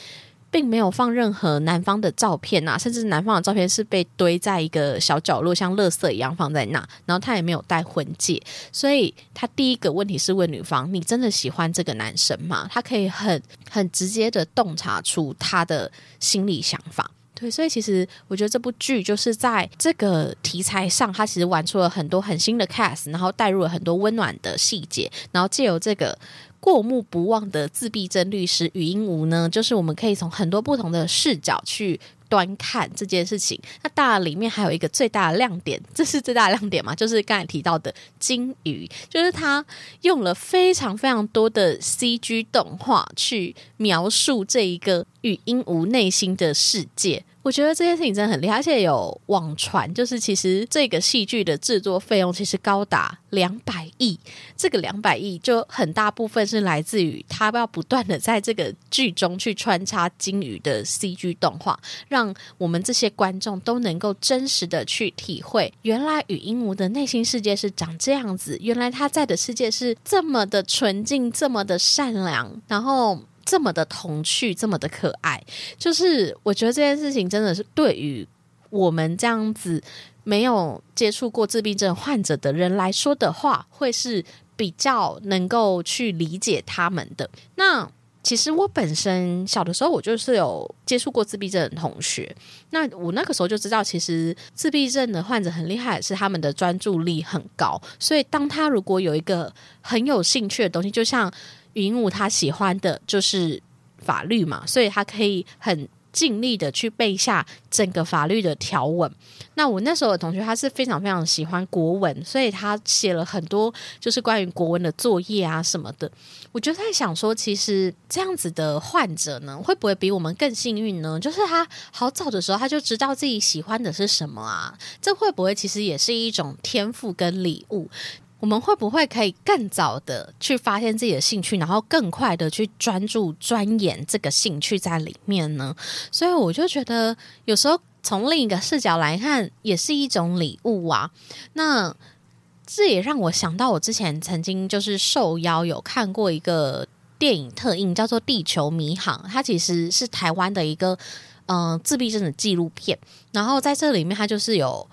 并没有放任何男方的照片啊，甚至男方的照片是被堆在一个小角落，像垃圾一样放在那，然后他也没有戴婚戒，所以他第一个问题是问女方：你真的喜欢这个男生吗？他可以很很直接的洞察出他的心理想法。对，所以其实我觉得这部剧就是在这个题材上，它其实玩出了很多很新的 cast，然后带入了很多温暖的细节，然后借由这个过目不忘的自闭症律师语音无呢，就是我们可以从很多不同的视角去端看这件事情。那当然里面还有一个最大的亮点，这是最大的亮点嘛，就是刚才提到的金鱼，就是他用了非常非常多的 CG 动画去描述这一个与鹦鹉内心的世界。我觉得这件事情真的很厉害，而且有网传，就是其实这个戏剧的制作费用其实高达两百亿，这个两百亿就很大部分是来自于他要不断的在这个剧中去穿插金鱼的 CG 动画，让我们这些观众都能够真实的去体会，原来语音鹉的内心世界是长这样子，原来他在的世界是这么的纯净，这么的善良，然后。这么的童趣，这么的可爱，就是我觉得这件事情真的是对于我们这样子没有接触过自闭症患者的人来说的话，会是比较能够去理解他们的。那其实我本身小的时候，我就是有接触过自闭症的同学，那我那个时候就知道，其实自闭症的患者很厉害，是他们的专注力很高，所以当他如果有一个很有兴趣的东西，就像。云武他喜欢的就是法律嘛，所以他可以很尽力的去背下整个法律的条文。那我那时候的同学他是非常非常喜欢国文，所以他写了很多就是关于国文的作业啊什么的。我就在想说，其实这样子的患者呢，会不会比我们更幸运呢？就是他好早的时候他就知道自己喜欢的是什么啊，这会不会其实也是一种天赋跟礼物？我们会不会可以更早的去发现自己的兴趣，然后更快的去专注钻研这个兴趣在里面呢？所以我就觉得，有时候从另一个视角来看，也是一种礼物啊。那这也让我想到，我之前曾经就是受邀有看过一个电影特映，叫做《地球迷航》，它其实是台湾的一个嗯自闭症的纪录片。然后在这里面，它就是有。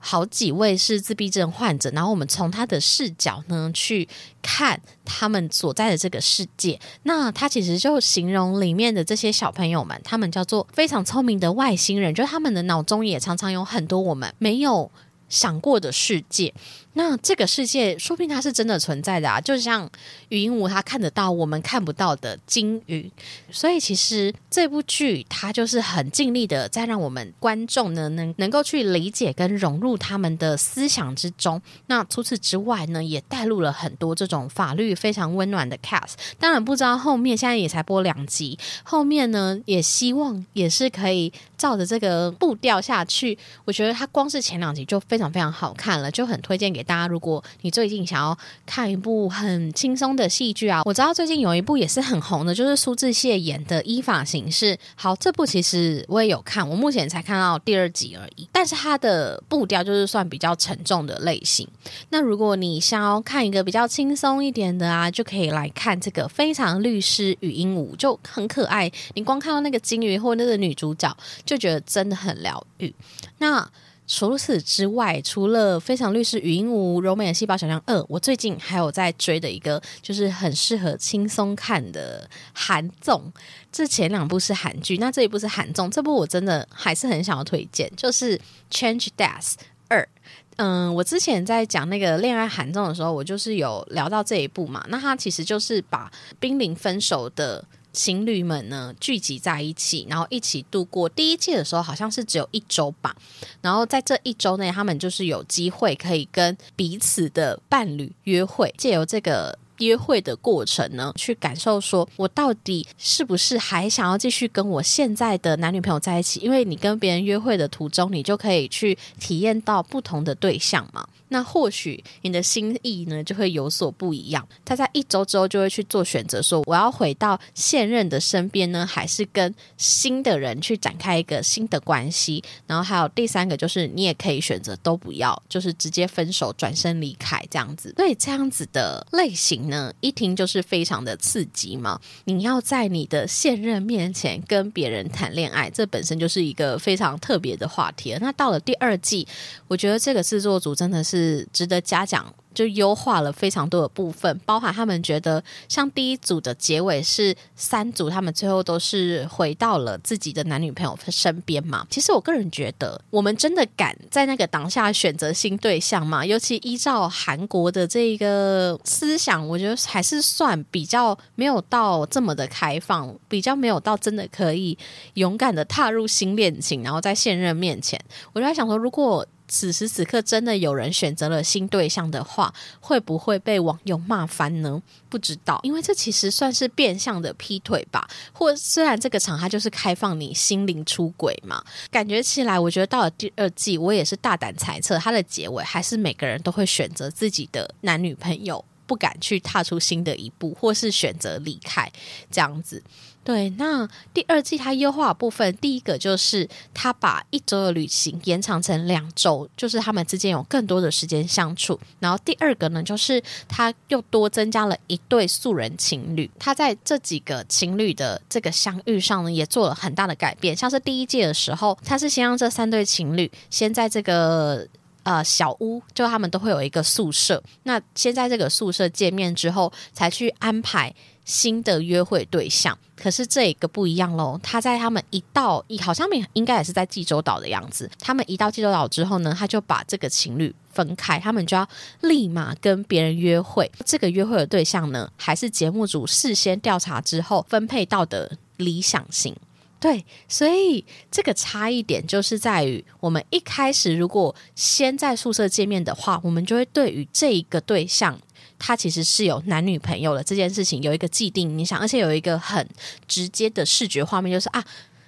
好几位是自闭症患者，然后我们从他的视角呢去看他们所在的这个世界。那他其实就形容里面的这些小朋友们，他们叫做非常聪明的外星人，就他们的脑中也常常有很多我们没有。想过的世界，那这个世界说不定它是真的存在的啊！就像语音无它看得到我们看不到的鲸鱼，所以其实这部剧它就是很尽力的在让我们观众呢能能够去理解跟融入他们的思想之中。那除此之外呢，也带入了很多这种法律非常温暖的 cast。当然不知道后面现在也才播两集，后面呢也希望也是可以照着这个步调下去。我觉得它光是前两集就非。常非常好看了，就很推荐给大家。如果你最近想要看一部很轻松的戏剧啊，我知道最近有一部也是很红的，就是苏志燮演的《依法行事》。好，这部其实我也有看，我目前才看到第二集而已。但是它的步调就是算比较沉重的类型。那如果你想要看一个比较轻松一点的啊，就可以来看这个《非常律师与鹦鹉》，就很可爱。你光看到那个金鱼或那个女主角，就觉得真的很疗愈。那除此之外，除了《非常律师语音无》《柔美的细胞小将二》，我最近还有在追的一个，就是很适合轻松看的韩综。这前两部是韩剧，那这一部是韩综。这部我真的还是很想要推荐，就是《Change Death》二。嗯，我之前在讲那个恋爱韩综的时候，我就是有聊到这一部嘛。那它其实就是把濒临分手的。情侣们呢聚集在一起，然后一起度过第一季的时候，好像是只有一周吧。然后在这一周内，他们就是有机会可以跟彼此的伴侣约会，借由这个约会的过程呢，去感受说我到底是不是还想要继续跟我现在的男女朋友在一起？因为你跟别人约会的途中，你就可以去体验到不同的对象嘛。那或许你的心意呢就会有所不一样。他在一周之后就会去做选择，说我要回到现任的身边呢，还是跟新的人去展开一个新的关系？然后还有第三个就是，你也可以选择都不要，就是直接分手，转身离开这样子。所以这样子的类型呢，一听就是非常的刺激嘛。你要在你的现任面前跟别人谈恋爱，这本身就是一个非常特别的话题。那到了第二季，我觉得这个制作组真的是。是值得嘉奖。就优化了非常多的部分，包含他们觉得像第一组的结尾是三组，他们最后都是回到了自己的男女朋友身边嘛。其实我个人觉得，我们真的敢在那个当下选择新对象吗？尤其依照韩国的这个思想，我觉得还是算比较没有到这么的开放，比较没有到真的可以勇敢的踏入新恋情，然后在现任面前，我就在想说，如果。此时此刻真的有人选择了新对象的话，会不会被网友骂翻呢？不知道，因为这其实算是变相的劈腿吧。或虽然这个场它就是开放你心灵出轨嘛，感觉起来，我觉得到了第二季，我也是大胆猜测，它的结尾还是每个人都会选择自己的男女朋友。不敢去踏出新的一步，或是选择离开这样子。对，那第二季它优化部分，第一个就是它把一周的旅行延长成两周，就是他们之间有更多的时间相处。然后第二个呢，就是它又多增加了一对素人情侣。它在这几个情侣的这个相遇上呢，也做了很大的改变。像是第一季的时候，它是先让这三对情侣先在这个。呃，小屋就他们都会有一个宿舍。那先在这个宿舍见面之后，才去安排新的约会对象。可是这一个不一样喽，他在他们一到一，好像应该也是在济州岛的样子。他们一到济州岛之后呢，他就把这个情侣分开，他们就要立马跟别人约会。这个约会的对象呢，还是节目组事先调查之后分配到的理想型。对，所以这个差异点就是在于，我们一开始如果先在宿舍见面的话，我们就会对于这一个对象，他其实是有男女朋友的这件事情有一个既定影响，而且有一个很直接的视觉画面，就是啊，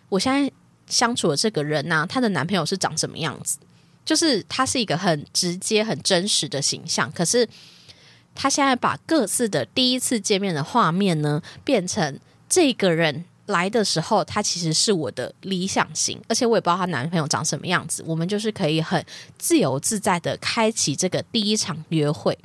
我现在相处的这个人呢，她的男朋友是长什么样子，就是他是一个很直接、很真实的形象。可是他现在把各自的第一次见面的画面呢，变成这个人。来的时候，他其实是我的理想型，而且我也不知道她男朋友长什么样子。我们就是可以很自由自在的开启这个第一场约会。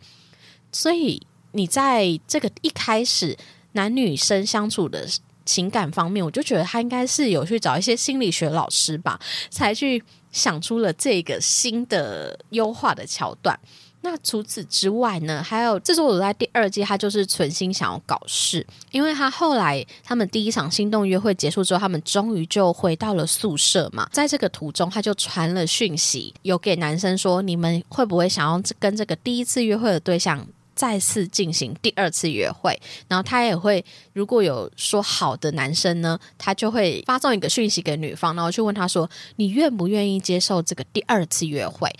所以你在这个一开始男女生相处的情感方面，我就觉得他应该是有去找一些心理学老师吧，才去想出了这个新的优化的桥段。那除此之外呢？还有制作组在第二季，他就是存心想要搞事，因为他后来他们第一场心动约会结束之后，他们终于就回到了宿舍嘛。在这个途中，他就传了讯息，有给男生说：“你们会不会想要跟这个第一次约会的对象再次进行第二次约会？”然后他也会，如果有说好的男生呢，他就会发送一个讯息给女方，然后去问他说：“你愿不愿意接受这个第二次约会？”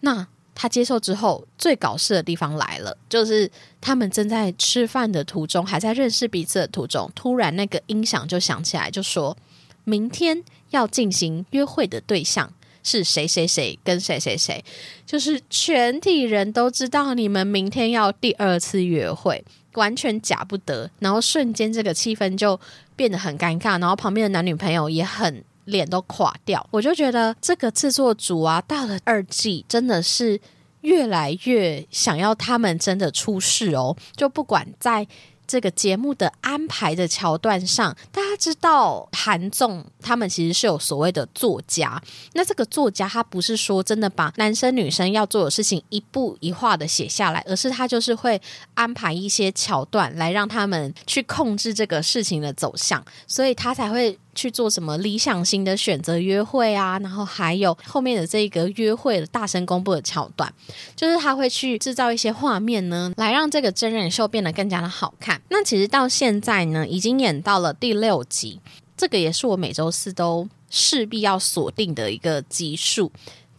那他接受之后，最搞事的地方来了，就是他们正在吃饭的途中，还在认识彼此的途中，突然那个音响就响起来，就说明天要进行约会的对象是谁谁谁跟谁谁谁，就是全体人都知道你们明天要第二次约会，完全假不得，然后瞬间这个气氛就变得很尴尬，然后旁边的男女朋友也很。脸都垮掉，我就觉得这个制作组啊，到了二季真的是越来越想要他们真的出事哦，就不管在。这个节目的安排的桥段上，大家知道韩总他们其实是有所谓的作家。那这个作家他不是说真的把男生女生要做的事情一步一画的写下来，而是他就是会安排一些桥段来让他们去控制这个事情的走向，所以他才会去做什么理想型的选择约会啊，然后还有后面的这个约会的大声公布的桥段，就是他会去制造一些画面呢，来让这个真人秀变得更加的好看。那其实到现在呢，已经演到了第六集，这个也是我每周四都势必要锁定的一个集数。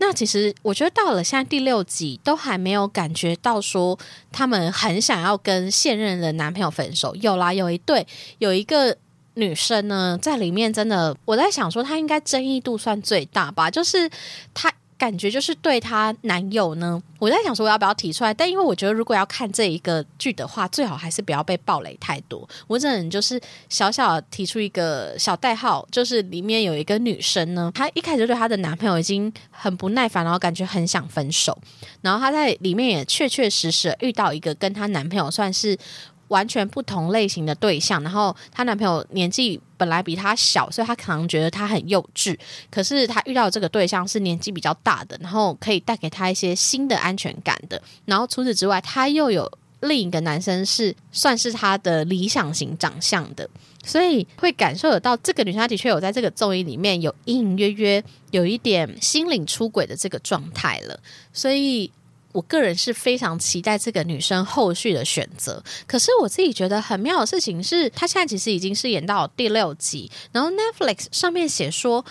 那其实我觉得到了现在第六集，都还没有感觉到说他们很想要跟现任的男朋友分手。有啦，有一对，有一个女生呢，在里面真的，我在想说，她应该争议度算最大吧，就是她。感觉就是对她男友呢，我在想说我要不要提出来，但因为我觉得如果要看这一个剧的话，最好还是不要被暴雷太多。我只能就是小小提出一个小代号，就是里面有一个女生呢，她一开始对她的男朋友已经很不耐烦，然后感觉很想分手，然后她在里面也确确实实遇到一个跟她男朋友算是。完全不同类型的对象，然后她男朋友年纪本来比她小，所以她可能觉得她很幼稚。可是她遇到这个对象是年纪比较大的，然后可以带给她一些新的安全感的。然后除此之外，她又有另一个男生是算是她的理想型长相的，所以会感受得到这个女生她的确有在这个综艺里面有隐隐约约有一点心灵出轨的这个状态了。所以。我个人是非常期待这个女生后续的选择。可是我自己觉得很妙的事情是，她现在其实已经是演到第六集，然后 Netflix 上面写说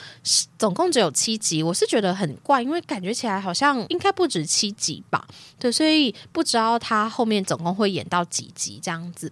总共只有七集，我是觉得很怪，因为感觉起来好像应该不止七集吧？对，所以不知道她后面总共会演到几集这样子。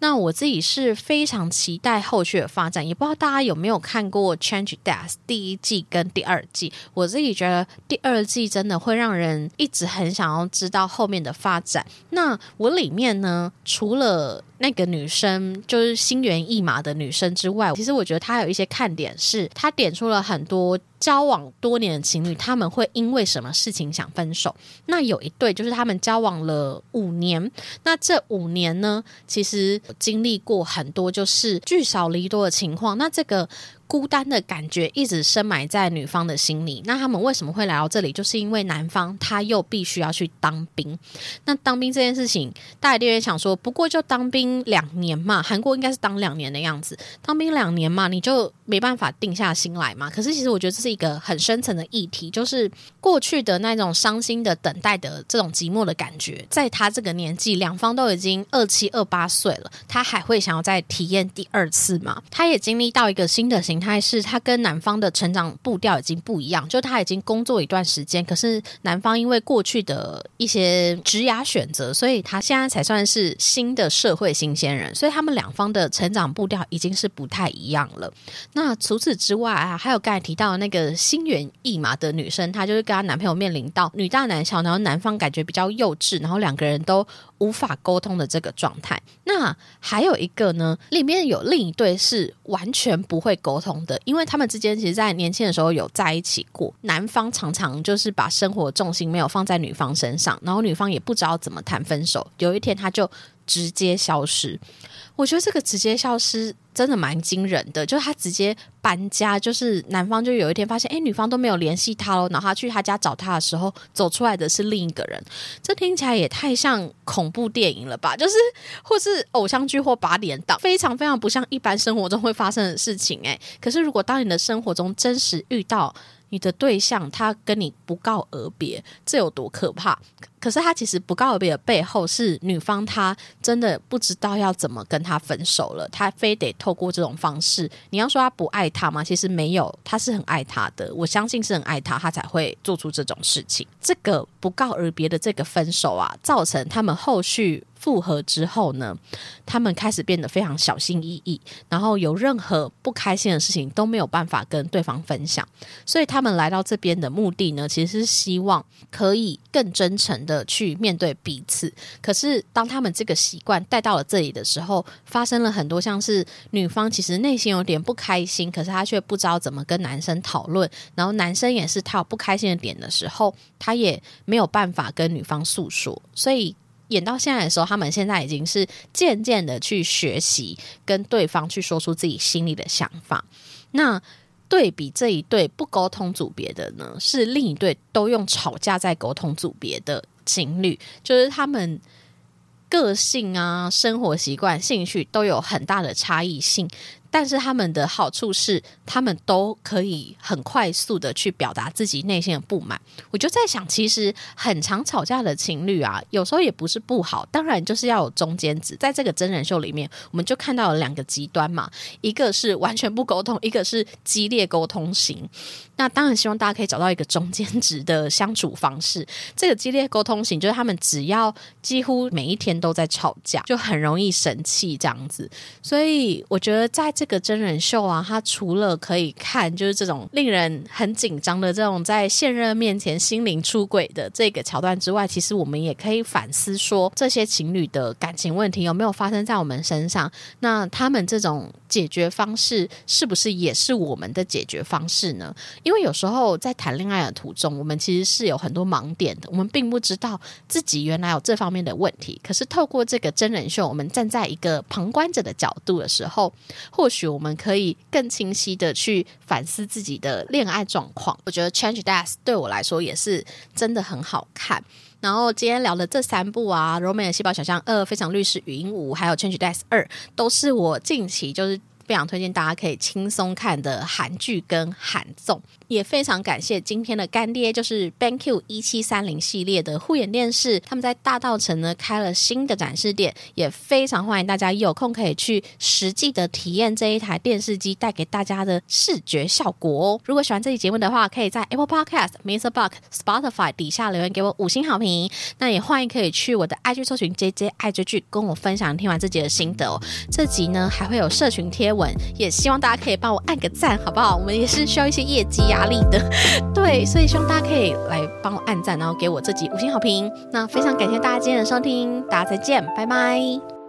那我自己是非常期待后续的发展，也不知道大家有没有看过《Change Death》第一季跟第二季。我自己觉得第二季真的会让人一直很想想要知道后面的发展。那我里面呢，除了那个女生就是心猿意马的女生之外，其实我觉得她有一些看点，是她点出了很多交往多年的情侣他们会因为什么事情想分手。那有一对就是他们交往了五年，那这五年呢，其实经历过很多就是聚少离多的情况。那这个。孤单的感觉一直深埋在女方的心里。那他们为什么会来到这里？就是因为男方他又必须要去当兵。那当兵这件事情，大家也想说，不过就当兵两年嘛，韩国应该是当两年的样子。当兵两年嘛，你就没办法定下心来嘛。可是其实我觉得这是一个很深层的议题，就是过去的那种伤心的等待的这种寂寞的感觉，在他这个年纪，两方都已经二七二八岁了，他还会想要再体验第二次吗？他也经历到一个新的形。态是他跟男方的成长步调已经不一样，就他已经工作一段时间，可是男方因为过去的一些职涯选择，所以他现在才算是新的社会新鲜人，所以他们两方的成长步调已经是不太一样了。那除此之外啊，还有刚才提到的那个心猿意马的女生，她就是跟她男朋友面临到女大男小，然后男方感觉比较幼稚，然后两个人都无法沟通的这个状态。那还有一个呢，里面有另一对是完全不会沟通。的，因为他们之间其实，在年轻的时候有在一起过。男方常常就是把生活重心没有放在女方身上，然后女方也不知道怎么谈分手。有一天，他就直接消失。我觉得这个直接消失真的蛮惊人的，就是他直接搬家，就是男方就有一天发现，哎，女方都没有联系他喽。然后他去他家找他的时候，走出来的是另一个人。这听起来也太像恐怖电影了吧？就是或是偶像剧或八点档，非常非常不像一般生活中会发生的事情。哎，可是如果当你的生活中真实遇到你的对象，他跟你不告而别，这有多可怕？可是他其实不告而别的背后是女方，她真的不知道要怎么跟他分手了，她非得透过这种方式。你要说他不爱他吗？其实没有，他是很爱他的，我相信是很爱他，他才会做出这种事情。这个不告而别的这个分手啊，造成他们后续复合之后呢，他们开始变得非常小心翼翼，然后有任何不开心的事情都没有办法跟对方分享。所以他们来到这边的目的呢，其实是希望可以更真诚的。去面对彼此，可是当他们这个习惯带到了这里的时候，发生了很多像是女方其实内心有点不开心，可是她却不知道怎么跟男生讨论，然后男生也是他有不开心的点的时候，他也没有办法跟女方诉说，所以演到现在的时候，他们现在已经是渐渐的去学习跟对方去说出自己心里的想法，那。对比这一对不沟通组别的呢，是另一对都用吵架在沟通组别的情侣，就是他们个性啊、生活习惯、兴趣都有很大的差异性。但是他们的好处是，他们都可以很快速的去表达自己内心的不满。我就在想，其实很常吵架的情侣啊，有时候也不是不好，当然就是要有中间值。在这个真人秀里面，我们就看到了两个极端嘛，一个是完全不沟通，一个是激烈沟通型。那当然希望大家可以找到一个中间值的相处方式。这个激烈沟通型就是他们只要几乎每一天都在吵架，就很容易生气这样子。所以我觉得在这这个真人秀啊，它除了可以看就是这种令人很紧张的这种在现任面前心灵出轨的这个桥段之外，其实我们也可以反思说，这些情侣的感情问题有没有发生在我们身上？那他们这种解决方式是不是也是我们的解决方式呢？因为有时候在谈恋爱的途中，我们其实是有很多盲点的，我们并不知道自己原来有这方面的问题。可是透过这个真人秀，我们站在一个旁观者的角度的时候，或许我们可以更清晰的去反思自己的恋爱状况。我觉得《Change Death》对我来说也是真的很好看。然后今天聊的这三部啊，《柔美的细胞想象二》、《非常律师语音五》还有《Change Death》二，都是我近期就是。非常推荐大家可以轻松看的韩剧跟韩综。也非常感谢今天的干爹，就是 BenQ 一七三零系列的护眼电视，他们在大道城呢开了新的展示店，也非常欢迎大家有空可以去实际的体验这一台电视机带给大家的视觉效果哦。如果喜欢这期节目的话，可以在 Apple Podcast、Mr. Box、Spotify 底下留言给我五星好评。那也欢迎可以去我的 IG 搜寻 JJ 爱追剧，跟我分享听完这集的心得哦。这集呢还会有社群贴文，也希望大家可以帮我按个赞，好不好？我们也是需要一些业绩呀压力的，对，所以希望大家可以来帮我按赞，然后给我自己五星好评。那非常感谢大家今天的收听，大家再见，拜拜。